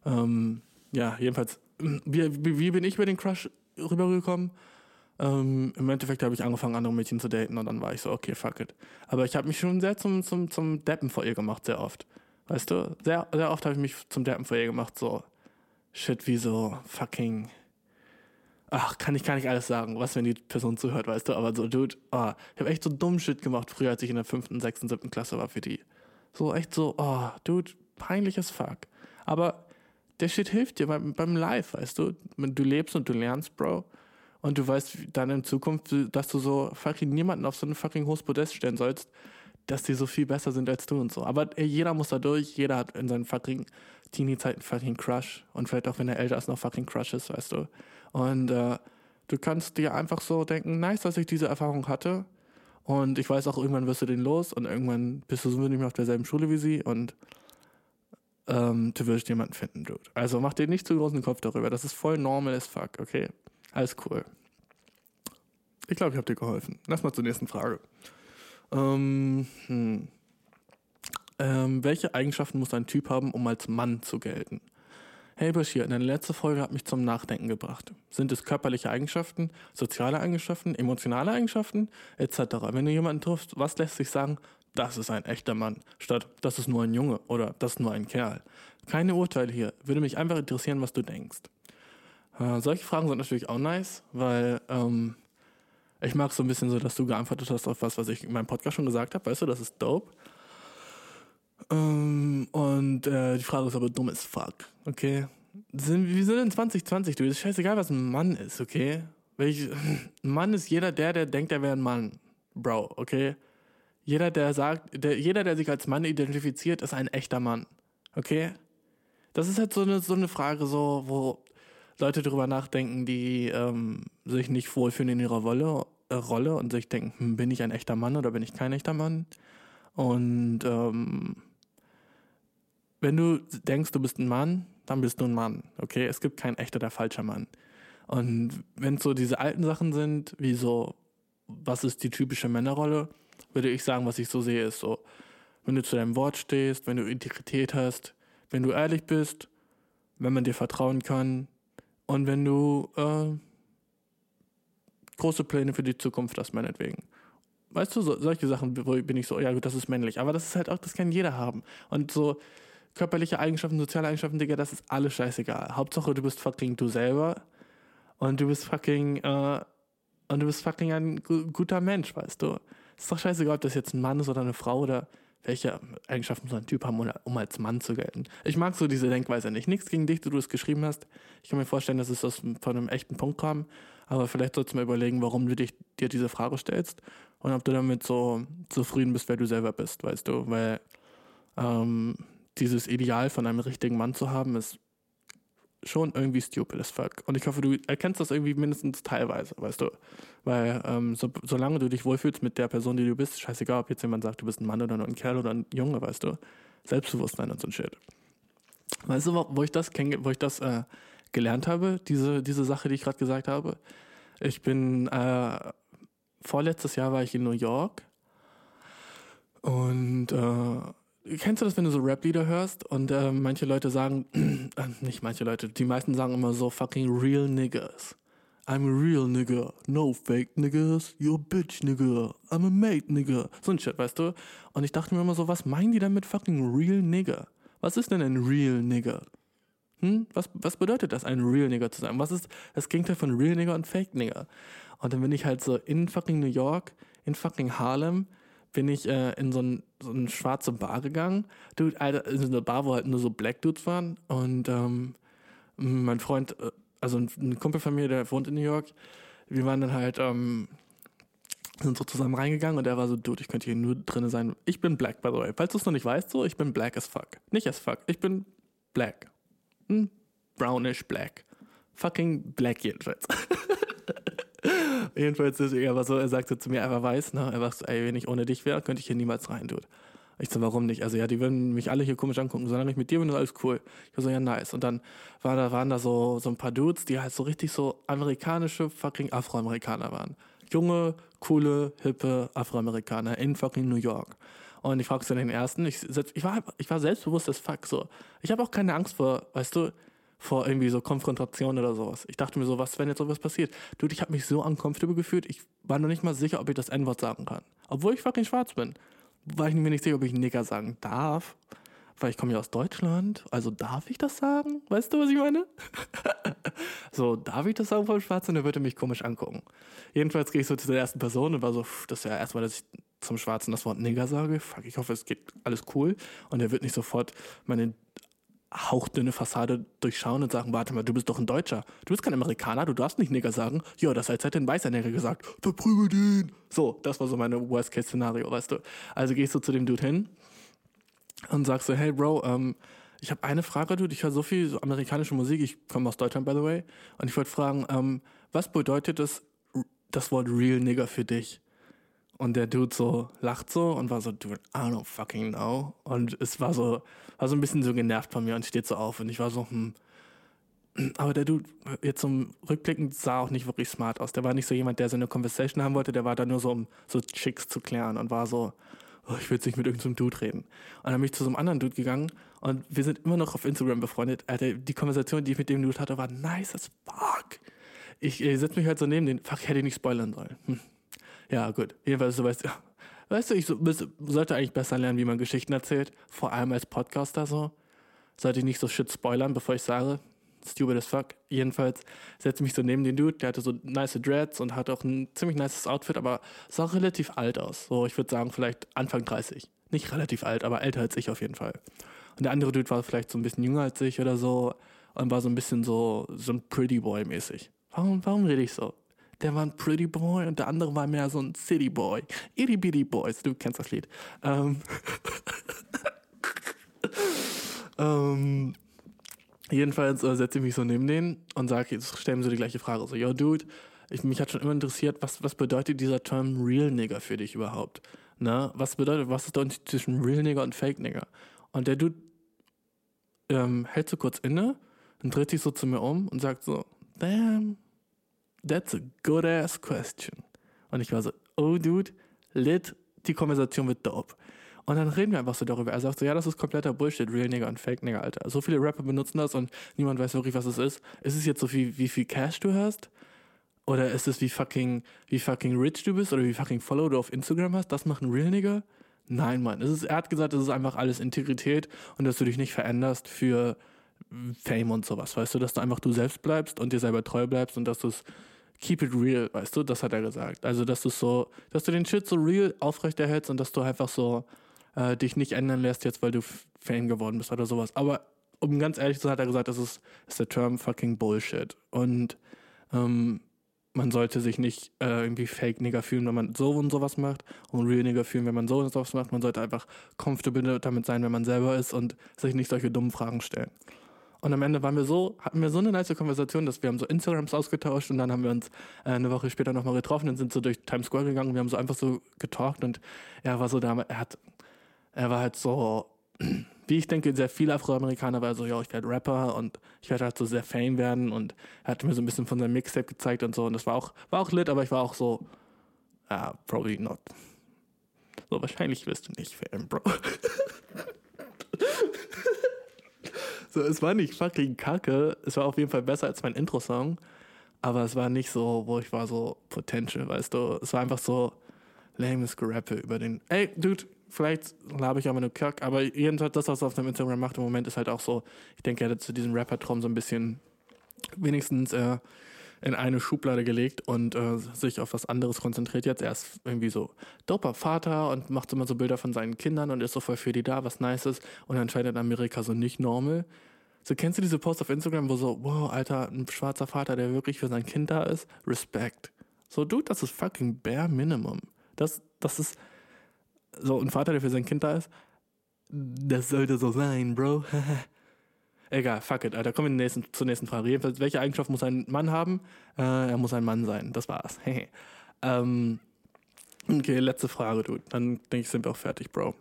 Ähm, ja, jedenfalls, wie, wie, wie bin ich über den Crush rübergekommen? Ähm, Im Endeffekt habe ich angefangen, andere Mädchen zu daten und dann war ich so, okay, fuck it. Aber ich habe mich schon sehr zum, zum, zum Deppen vor ihr gemacht, sehr oft. Weißt du? Sehr, sehr oft habe ich mich zum Deppen vor ihr gemacht, so Shit wie so fucking. Ach, kann ich gar nicht alles sagen, was, wenn die Person zuhört, weißt du? Aber so, Dude, ah, ich habe echt so dumm Shit gemacht früher, als ich in der fünften, sechsten, siebten Klasse war für die. So echt so, oh, Dude, peinliches Fuck. Aber der Shit hilft dir beim, beim Live, weißt du? Du lebst und du lernst, Bro. Und du weißt dann in Zukunft, dass du so fucking niemanden auf so ein fucking hohes Podest stellen sollst, dass die so viel besser sind als du und so. Aber jeder muss da durch, jeder hat in seinen fucking Teenie-Zeiten fucking Crush. Und vielleicht auch, wenn er älter ist, noch fucking Crushes, weißt du. Und äh, du kannst dir einfach so denken, nice, dass ich diese Erfahrung hatte. Und ich weiß auch, irgendwann wirst du den los und irgendwann bist du so nicht mehr auf derselben Schule wie sie und ähm, du wirst jemanden finden, Dude. Also mach dir nicht zu großen Kopf darüber. Das ist voll normal as fuck, okay? Alles cool. Ich glaube, ich habe dir geholfen. Lass mal zur nächsten Frage. Ähm, hm. ähm, welche Eigenschaften muss ein Typ haben, um als Mann zu gelten? Hey Bashir, deine letzte Folge hat mich zum Nachdenken gebracht. Sind es körperliche Eigenschaften, soziale Eigenschaften, emotionale Eigenschaften etc.? Wenn du jemanden triffst, was lässt sich sagen, das ist ein echter Mann, statt das ist nur ein Junge oder das ist nur ein Kerl? Keine Urteile hier. Würde mich einfach interessieren, was du denkst. Äh, solche Fragen sind natürlich auch nice, weil ähm, ich mag so ein bisschen so, dass du geantwortet hast auf was, was ich in meinem Podcast schon gesagt habe. Weißt du, das ist dope. Ähm, und äh, die Frage ist aber dumm as fuck, okay? Sind, wir sind in 2020, du. Ist scheißegal, was ein Mann ist, okay? Welch, ein Mann ist jeder der, der denkt, er wäre ein Mann. Bro, okay? Jeder, der sagt, der, jeder, der sich als Mann identifiziert, ist ein echter Mann. Okay? Das ist halt so eine, so eine Frage, so, wo Leute darüber nachdenken, die ähm, sich nicht wohlfühlen in ihrer Rolle, äh, Rolle und sich denken, hm, bin ich ein echter Mann oder bin ich kein echter Mann? Und ähm, wenn du denkst, du bist ein Mann, dann bist du ein Mann. Okay, es gibt kein echter oder falscher Mann. Und wenn es so diese alten Sachen sind, wie so, was ist die typische Männerrolle, würde ich sagen, was ich so sehe, ist so, wenn du zu deinem Wort stehst, wenn du Integrität hast, wenn du ehrlich bist, wenn man dir vertrauen kann und wenn du äh, große Pläne für die Zukunft hast, meinetwegen. Weißt du, so, solche Sachen, wo bin ich so, ja gut, das ist männlich. Aber das ist halt auch, das kann jeder haben. Und so körperliche Eigenschaften, soziale Eigenschaften, Digga, das ist alles scheißegal. Hauptsache, du bist fucking du selber und du bist fucking, äh, und du bist fucking ein gu guter Mensch, weißt du. Ist doch scheißegal, ob das jetzt ein Mann ist oder eine Frau oder welche Eigenschaften so ein Typ haben, um als Mann zu gelten. Ich mag so diese Denkweise nicht. Nichts gegen dich, du du es geschrieben hast. Ich kann mir vorstellen, dass es aus, von einem echten Punkt kam. Aber vielleicht sollst du mal überlegen, warum du dich, dir diese Frage stellst und ob du damit so zufrieden bist, wer du selber bist, weißt du. Weil ähm, dieses Ideal von einem richtigen Mann zu haben, ist schon irgendwie stupid as fuck. Und ich hoffe, du erkennst das irgendwie mindestens teilweise, weißt du. Weil ähm, so, solange du dich wohlfühlst mit der Person, die du bist, scheißegal, ob jetzt jemand sagt, du bist ein Mann oder ein Kerl oder ein Junge, weißt du. Selbstbewusstsein und so ein Shit. Weißt du, wo ich das, wo ich das äh, gelernt habe, diese, diese Sache, die ich gerade gesagt habe? Ich bin, äh, vorletztes Jahr war ich in New York und äh, Kennst du das, wenn du so Rap-Lieder hörst und äh, manche Leute sagen, *clears throat* äh, nicht manche Leute, die meisten sagen immer so fucking real niggas. I'm a real nigga, no fake niggas, you're a bitch nigga, I'm a mate nigga. So ein Shit, weißt du? Und ich dachte mir immer so, was meinen die damit fucking real nigga? Was ist denn ein real nigga? Hm? Was, was bedeutet das, ein real nigga zu sein? Was ist das Gegenteil von real nigga und fake nigga? Und dann bin ich halt so in fucking New York, in fucking Harlem, bin ich äh, in so, ein, so eine schwarze Bar gegangen. Dude, Alter, in so eine Bar, wo halt nur so Black Dudes waren. Und ähm, mein Freund äh, also ein, ein Kumpel von mir, der wohnt in New York, wir waren dann halt, ähm, sind so zusammen reingegangen und er war so, Dude, ich könnte hier nur drin sein. Ich bin black, by the way. Falls du es noch nicht weißt, so, ich bin black as fuck. Nicht as fuck, ich bin black. Hm, brownish black. Fucking black jedenfalls. *laughs* *laughs* jedenfalls ist er aber so, er sagte zu mir, er weiß, ne? Er so, ey, wenn ich ohne dich wäre, könnte ich hier niemals rein, Dude. Ich so, warum nicht? Also ja, die würden mich alle hier komisch angucken, solange ich mit dir bin, ist alles cool. Ich so, ja, nice. Und dann war da, waren da so, so ein paar Dudes, die halt so richtig so amerikanische fucking Afroamerikaner waren. Junge, coole, hippe Afroamerikaner in fucking New York. Und ich fragte den ersten, ich, ich, war, ich war selbstbewusst as fuck so. Ich habe auch keine Angst vor, weißt du, vor irgendwie so Konfrontation oder sowas. Ich dachte mir so, was, wenn jetzt sowas passiert? Dude, ich habe mich so uncomfortable gefühlt, ich war noch nicht mal sicher, ob ich das N-Wort sagen kann. Obwohl ich fucking schwarz bin. War ich mir nicht sicher, ob ich Nigger sagen darf. Weil ich komme ja aus Deutschland, also darf ich das sagen? Weißt du, was ich meine? *laughs* so, darf ich das sagen vom Schwarzen? Und er würde mich komisch angucken. Jedenfalls gehe ich so zu der ersten Person und war so, pff, das ist ja erstmal, dass ich zum Schwarzen das Wort Nigger sage. Fuck, ich hoffe, es geht alles cool. Und er wird nicht sofort meine hauchdünne Fassade durchschauen und sagen, warte mal, du bist doch ein Deutscher. Du bist kein Amerikaner, du darfst nicht Nigger sagen. Ja, das heißt, hätte ein weißer Nigger gesagt, verprügel den. So, das war so meine Worst-Case-Szenario, weißt du. Also ich so zu dem Dude hin und sag so, hey Bro, ähm, ich habe eine Frage, Dude. Ich höre so viel so amerikanische Musik. Ich komme aus Deutschland, by the way. Und ich wollte fragen, ähm, was bedeutet das, das Wort Real Nigger für dich? Und der Dude so lacht so und war so, dude, I don't fucking know. Und es war so, war so ein bisschen so genervt von mir und steht so auf. Und ich war so, hm. Aber der Dude, jetzt zum Rückblicken, sah auch nicht wirklich smart aus. Der war nicht so jemand, der so eine Conversation haben wollte. Der war da nur so, um so Chicks zu klären und war so, oh, ich will jetzt nicht mit irgendeinem Dude reden. Und dann bin ich zu so einem anderen Dude gegangen und wir sind immer noch auf Instagram befreundet. Alter, die Konversation, die ich mit dem Dude hatte, war nice as fuck. Ich äh, setze mich halt so neben den, fuck, ich hätte ich nicht spoilern sollen. Hm. Ja, gut. Jedenfalls, du weißt, ja. Weißt du, ich so, sollte eigentlich besser lernen, wie man Geschichten erzählt. Vor allem als Podcaster so. Sollte ich nicht so shit spoilern, bevor ich sage. Stupid as fuck. Jedenfalls setze ich mich so neben den Dude, der hatte so nice Dreads und hatte auch ein ziemlich nices Outfit, aber sah relativ alt aus. So, ich würde sagen, vielleicht Anfang 30. Nicht relativ alt, aber älter als ich auf jeden Fall. Und der andere Dude war vielleicht so ein bisschen jünger als ich oder so und war so ein bisschen so, so ein Pretty Boy mäßig. Warum, warum rede ich so? Der war ein Pretty Boy und der andere war mehr so ein City Boy. Itty Bitty Boys, du kennst das Lied. Ähm, *laughs* ähm, jedenfalls äh, setze ich mich so neben den und sage, jetzt stellen so die gleiche Frage. So, yo, Dude, ich, mich hat schon immer interessiert, was, was bedeutet dieser Term Real Nigger für dich überhaupt? Na, was bedeutet, was ist der Unterschied zwischen Real Nigger und Fake Nigger? Und der Dude ähm, hält so kurz inne und dreht sich so zu mir um und sagt so, damn, that's a good ass question. Und ich war so, oh dude, lit, die Konversation wird dope. Und dann reden wir einfach so darüber. Er sagt so, ja, das ist kompletter Bullshit, Real Nigger und Fake Nigger, Alter. So viele Rapper benutzen das und niemand weiß wirklich, was es ist. Ist es jetzt so viel, wie viel Cash du hast? Oder ist es wie fucking, wie fucking rich du bist oder wie fucking Follow du auf Instagram hast? Das macht ein Real Nigger? Nein, Mann. Es ist, er hat gesagt, es ist einfach alles Integrität und dass du dich nicht veränderst für Fame und sowas, weißt du, dass du einfach du selbst bleibst und dir selber treu bleibst und dass du es keep it real, weißt du, das hat er gesagt. Also, dass du so, dass du den Shit so real aufrechterhältst und dass du einfach so äh, dich nicht ändern lässt, jetzt weil du F- Fame geworden bist oder sowas. Aber um ganz ehrlich zu sein, hat er gesagt, das ist, ist der Term fucking Bullshit. Und ähm, man sollte sich nicht äh, irgendwie Fake Nigger fühlen, wenn man so und sowas macht und Real Nigger fühlen, wenn man so und sowas macht. Man sollte einfach comfortable damit sein, wenn man selber ist und sich nicht solche dummen Fragen stellen. Und am Ende waren wir so, hatten wir so eine nice Konversation, dass wir haben so Instagrams ausgetauscht und dann haben wir uns äh, eine Woche später nochmal getroffen und sind so durch Times Square gegangen. Wir haben so einfach so getalkt und er war so da, er hat, er war halt so, *clears throat* wie ich denke, sehr viele Afroamerikaner war so, ja, ich werde Rapper und ich werde halt so sehr Fame werden und er hat mir so ein bisschen von seinem Mixtape gezeigt und so und das war auch, war auch lit, aber ich war auch so, ah, probably not. So, wahrscheinlich wirst du nicht Fame, Bro. *laughs* So, es war nicht fucking kacke. Es war auf jeden Fall besser als mein Intro-Song. Aber es war nicht so, wo ich war so Potential, weißt du. Es war einfach so lames Gerappe über den. Ey, Dude, vielleicht labe ich aber nur Kack. Aber jedenfalls das, was er auf seinem Instagram macht im Moment, ist halt auch so. Ich denke, er hat zu diesem Rapper-Traum so ein bisschen wenigstens äh, in eine Schublade gelegt und äh, sich auf was anderes konzentriert jetzt. Er ist irgendwie so doper Vater und macht immer so Bilder von seinen Kindern und ist so voll für die da, was nice ist. Und anscheinend in Amerika so nicht normal. So kennst du diese Posts auf Instagram, wo so, wow, Alter, ein schwarzer Vater, der wirklich für sein Kind da ist? Respekt. So, dude, das ist fucking bare minimum. Das, das ist so ein Vater, der für sein Kind da ist. Das sollte so sein, Bro. *laughs* Egal, fuck it, Alter. Kommen wir nächsten, zur nächsten Frage. Jedenfalls, welche Eigenschaft muss ein Mann haben? Äh, er muss ein Mann sein. Das war's. *laughs* ähm, okay, letzte Frage, dude. Dann denke ich, sind wir auch fertig, Bro.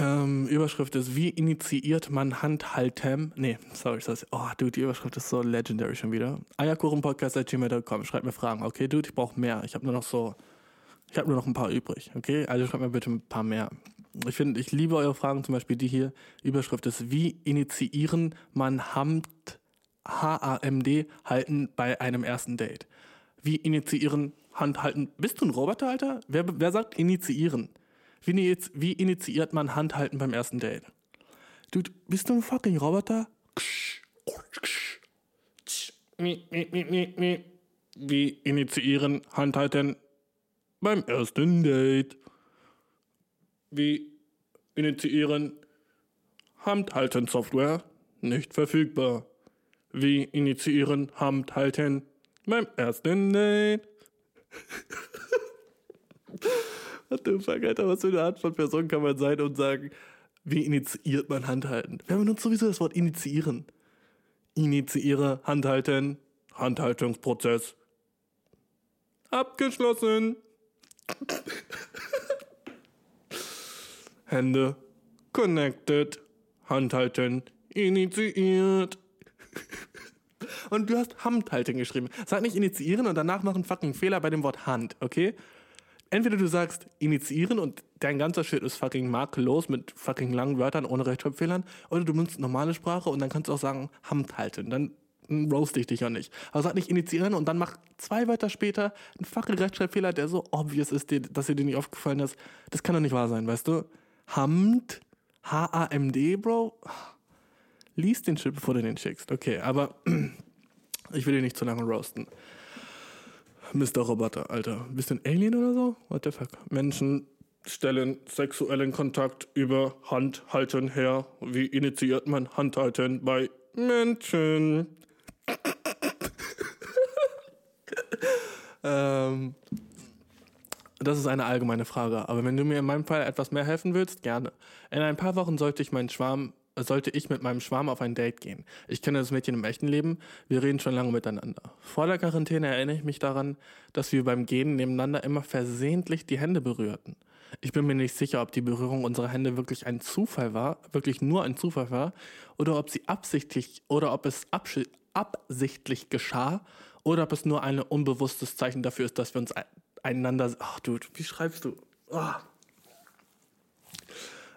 Ähm, Überschrift ist, wie initiiert man Handhalten? Nee, sorry, das oh, dude, die Überschrift ist so legendary schon wieder. Eierkuchenpodcast.gmail.com, schreibt mir Fragen. Okay, dude, ich brauche mehr. Ich habe nur noch so, ich habe nur noch ein paar übrig. Okay, also schreibt mir bitte ein paar mehr. Ich finde, ich liebe eure Fragen, zum Beispiel die hier. Überschrift ist, wie initiieren man Hamt, H-A-M-D halten bei einem ersten Date? Wie initiieren Handhalten? Bist du ein Roboter, Alter? Wer, wer sagt initiieren? Wie, wie initiiert man Handhalten beim ersten Date? Dude, bist du ein fucking Roboter? Wie initiieren Handhalten beim ersten Date? Wie initiieren Handhalten-Software nicht verfügbar? Wie initiieren Handhalten beim ersten Date? *laughs* What the fuck, Alter, was für eine Art von Person kann man sein und sagen, wie initiiert man Handhalten? Wer benutzt sowieso das Wort initiieren? Initiiere Handhalten, Handhaltungsprozess. Abgeschlossen. *laughs* Hände connected, Handhalten initiiert. *laughs* Und du hast Handhalten geschrieben. Sag nicht initiieren und danach mach einen fucking Fehler bei dem Wort Hand, okay? Entweder du sagst initiieren und dein ganzer Shit ist fucking makellos mit fucking langen Wörtern ohne Rechtschreibfehlern, oder du benutzt normale Sprache und dann kannst du auch sagen Handhalten. Dann mm, roast ich dich ja nicht. Aber sag nicht initiieren und dann mach zwei Wörter später einen fucking Rechtschreibfehler, der so obvious ist, dass dir nicht aufgefallen ist. Das kann doch nicht wahr sein, weißt du? Hamd, H-A-M-D, Bro. Lies den Shit, bevor du den schickst. Okay, aber *clears throat* ich will dich nicht zu lange roasten. Mr. Roboter, Alter. Bist du ein Alien oder so? What the fuck? Menschen stellen sexuellen Kontakt über Handhalten her. Wie initiiert man Handhalten bei Menschen? *laughs* ähm, das ist eine allgemeine Frage. Aber wenn du mir in meinem Fall etwas mehr helfen willst, gerne. In ein paar Wochen sollte ich meinen Schwarm, äh, sollte ich mit meinem Schwarm auf ein Date gehen. Ich kenne das Mädchen im echten Leben. Wir reden schon lange miteinander. Vor der Quarantäne erinnere ich mich daran, dass wir beim Gehen nebeneinander immer versehentlich die Hände berührten. Ich bin mir nicht sicher, ob die Berührung unserer Hände wirklich ein Zufall war, wirklich nur ein Zufall war, oder ob sie absichtlich oder ob es absichtlich geschah, oder ob es nur ein unbewusstes Zeichen dafür ist, dass wir uns einander. Ach, Dude, wie schreibst du? Ah.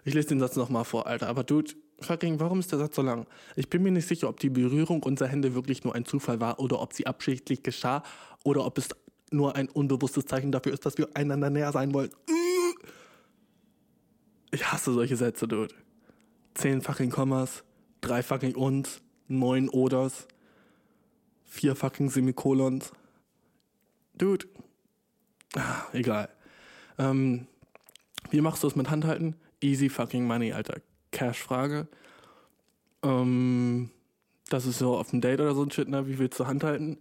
Ich lese den Satz nochmal vor, Alter. Aber Dude, fucking, warum ist der Satz so lang? Ich bin mir nicht sicher, ob die Berührung unserer Hände wirklich nur ein Zufall war oder ob sie absichtlich geschah oder ob es nur ein unbewusstes Zeichen dafür ist, dass wir einander näher sein wollen. Ich hasse solche Sätze, Dude. Zehn fucking Kommas, drei fucking uns, neun Oders, vier fucking Semikolons. Dude. Ah, egal. Ähm, wie machst du es mit Handhalten? Easy fucking money, Alter. Cash-Frage. Ähm, das ist so auf dem Date oder so ein Shit, ne? Wie willst du handhalten?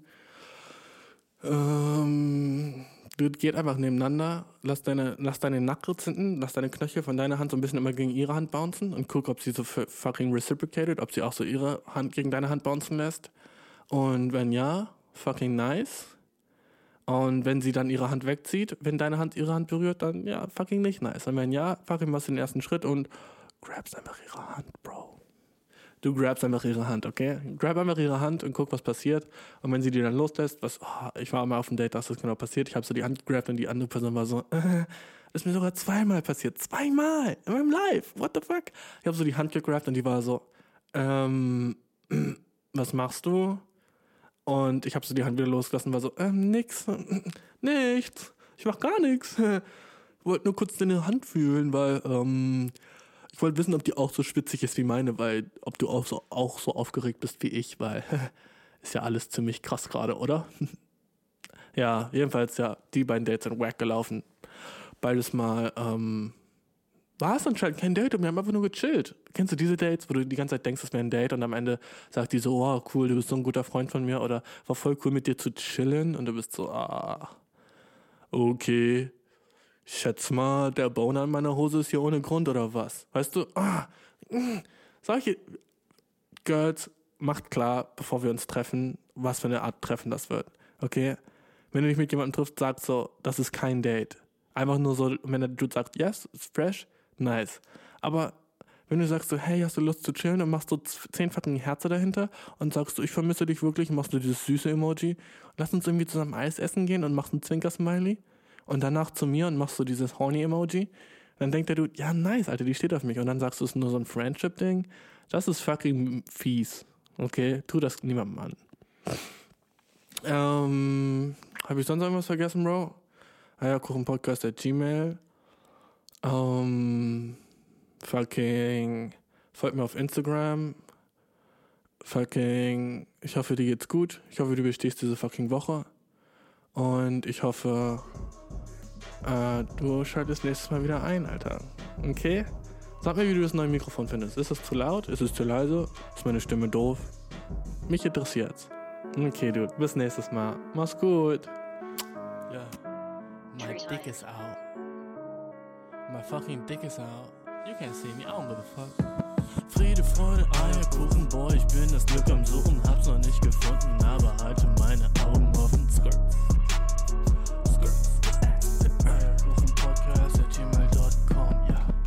Ähm, du geht einfach nebeneinander, lass deine, lass deine Nackrits hinten, lass deine Knöchel von deiner Hand so ein bisschen immer gegen ihre Hand bouncen und guck, ob sie so fu- fucking reciprocated, ob sie auch so ihre Hand gegen deine Hand bouncen lässt. Und wenn ja, fucking nice. Und wenn sie dann ihre Hand wegzieht, wenn deine Hand ihre Hand berührt, dann ja, fucking nicht nice. Und wenn ja, fucking machst den ersten Schritt und grabst einfach ihre Hand, Bro. Du grabst einfach ihre Hand, okay? Grab einfach ihre Hand und guck, was passiert. Und wenn sie dir dann loslässt, was, oh, ich war mal auf dem Date, dass das genau passiert. Ich habe so die Hand gegrabt und die andere Person war so, äh, das ist mir sogar zweimal passiert. Zweimal in meinem Life. What the fuck? Ich habe so die Hand gegrabt und die war so, ähm, *clears throat* was machst du? Und ich habe so die Hand wieder losgelassen war so, ähm, nix, *laughs* nichts. Ich mach gar nichts. *laughs* Ich wollte nur kurz deine Hand fühlen, weil, ähm, ich wollte wissen, ob die auch so spitzig ist wie meine, weil ob du auch so, auch so aufgeregt bist wie ich, weil *laughs* ist ja alles ziemlich krass gerade, oder? ja, jedenfalls, ja, die beiden Dates sind wack gelaufen. Beides mal, ähm, war es anscheinend kein Date und wir haben einfach nur gechillt. Kennst du diese Dates, wo du die ganze Zeit denkst, es wäre ein Date und am Ende sagt die so, oh cool, du bist so ein guter Freund von mir oder war voll cool mit dir zu chillen und du bist so, ah, okay, schätz mal, der Boner in meiner Hose ist hier ohne Grund oder was? Weißt du, ah, mm, solche Girls, macht klar, bevor wir uns treffen, was für eine Art Treffen das wird, okay? Wenn du dich mit jemandem triffst, sag so, das ist kein Date. Einfach nur so, wenn der Dude sagt, yes, it's fresh, nice. Aber wenn du sagst so, hey, hast du Lust zu chillen und machst so zehn fucking Herze dahinter und sagst so, ich vermisse dich wirklich machst du dieses süße Emoji, lass uns irgendwie zusammen Eis essen gehen und machst ein Zwinker-Smiley und danach zu mir und machst so dieses Horny-Emoji, dann denkt der Dude, ja, nice, Alter, die steht auf mich und dann sagst du, es ist nur so ein Friendship-Ding. Das ist fucking fies. Okay, tu das niemandem an. Ähm, habe ich sonst irgendwas vergessen, Bro? Eierkuchenpodcast at Gmail. Ähm, fucking, folgt mir auf Instagram. Fucking, ich hoffe, dir geht's gut. Ich hoffe, du bestehst diese fucking Woche. Und ich hoffe, äh, du schaltest nächstes Mal wieder ein, Alter. Okay? Sag mir, wie du das neue Mikrofon findest. Ist es zu laut? Ist es zu leise? Ist meine Stimme doof? Mich interessiert's. Okay, dude. Bis nächstes Mal. Mach's gut. Yeah. My dick is out. My fucking dick is out. You can't see me. I don't give a fuck. Friede, Freude, Eierkuchen, boy, ich bin das Glück am Suchen, hab's noch nicht gefunden, aber halte meine Augen offen. Skirt.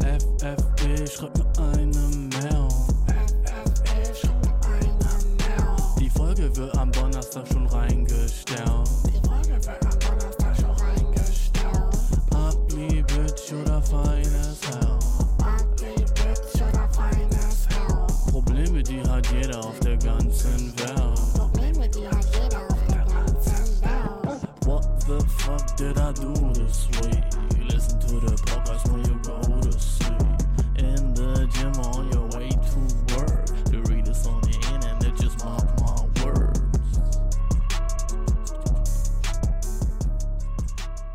FFB, schreib mir eine Mail. FFB, schreib mir eine Mail. Die Folge wird am Donnerstag schon reingestellt. Probleme, die hat jeder auf der ganzen Welt. Probleme, die hat jeder auf der ganzen Welt. What the fuck did I do this week?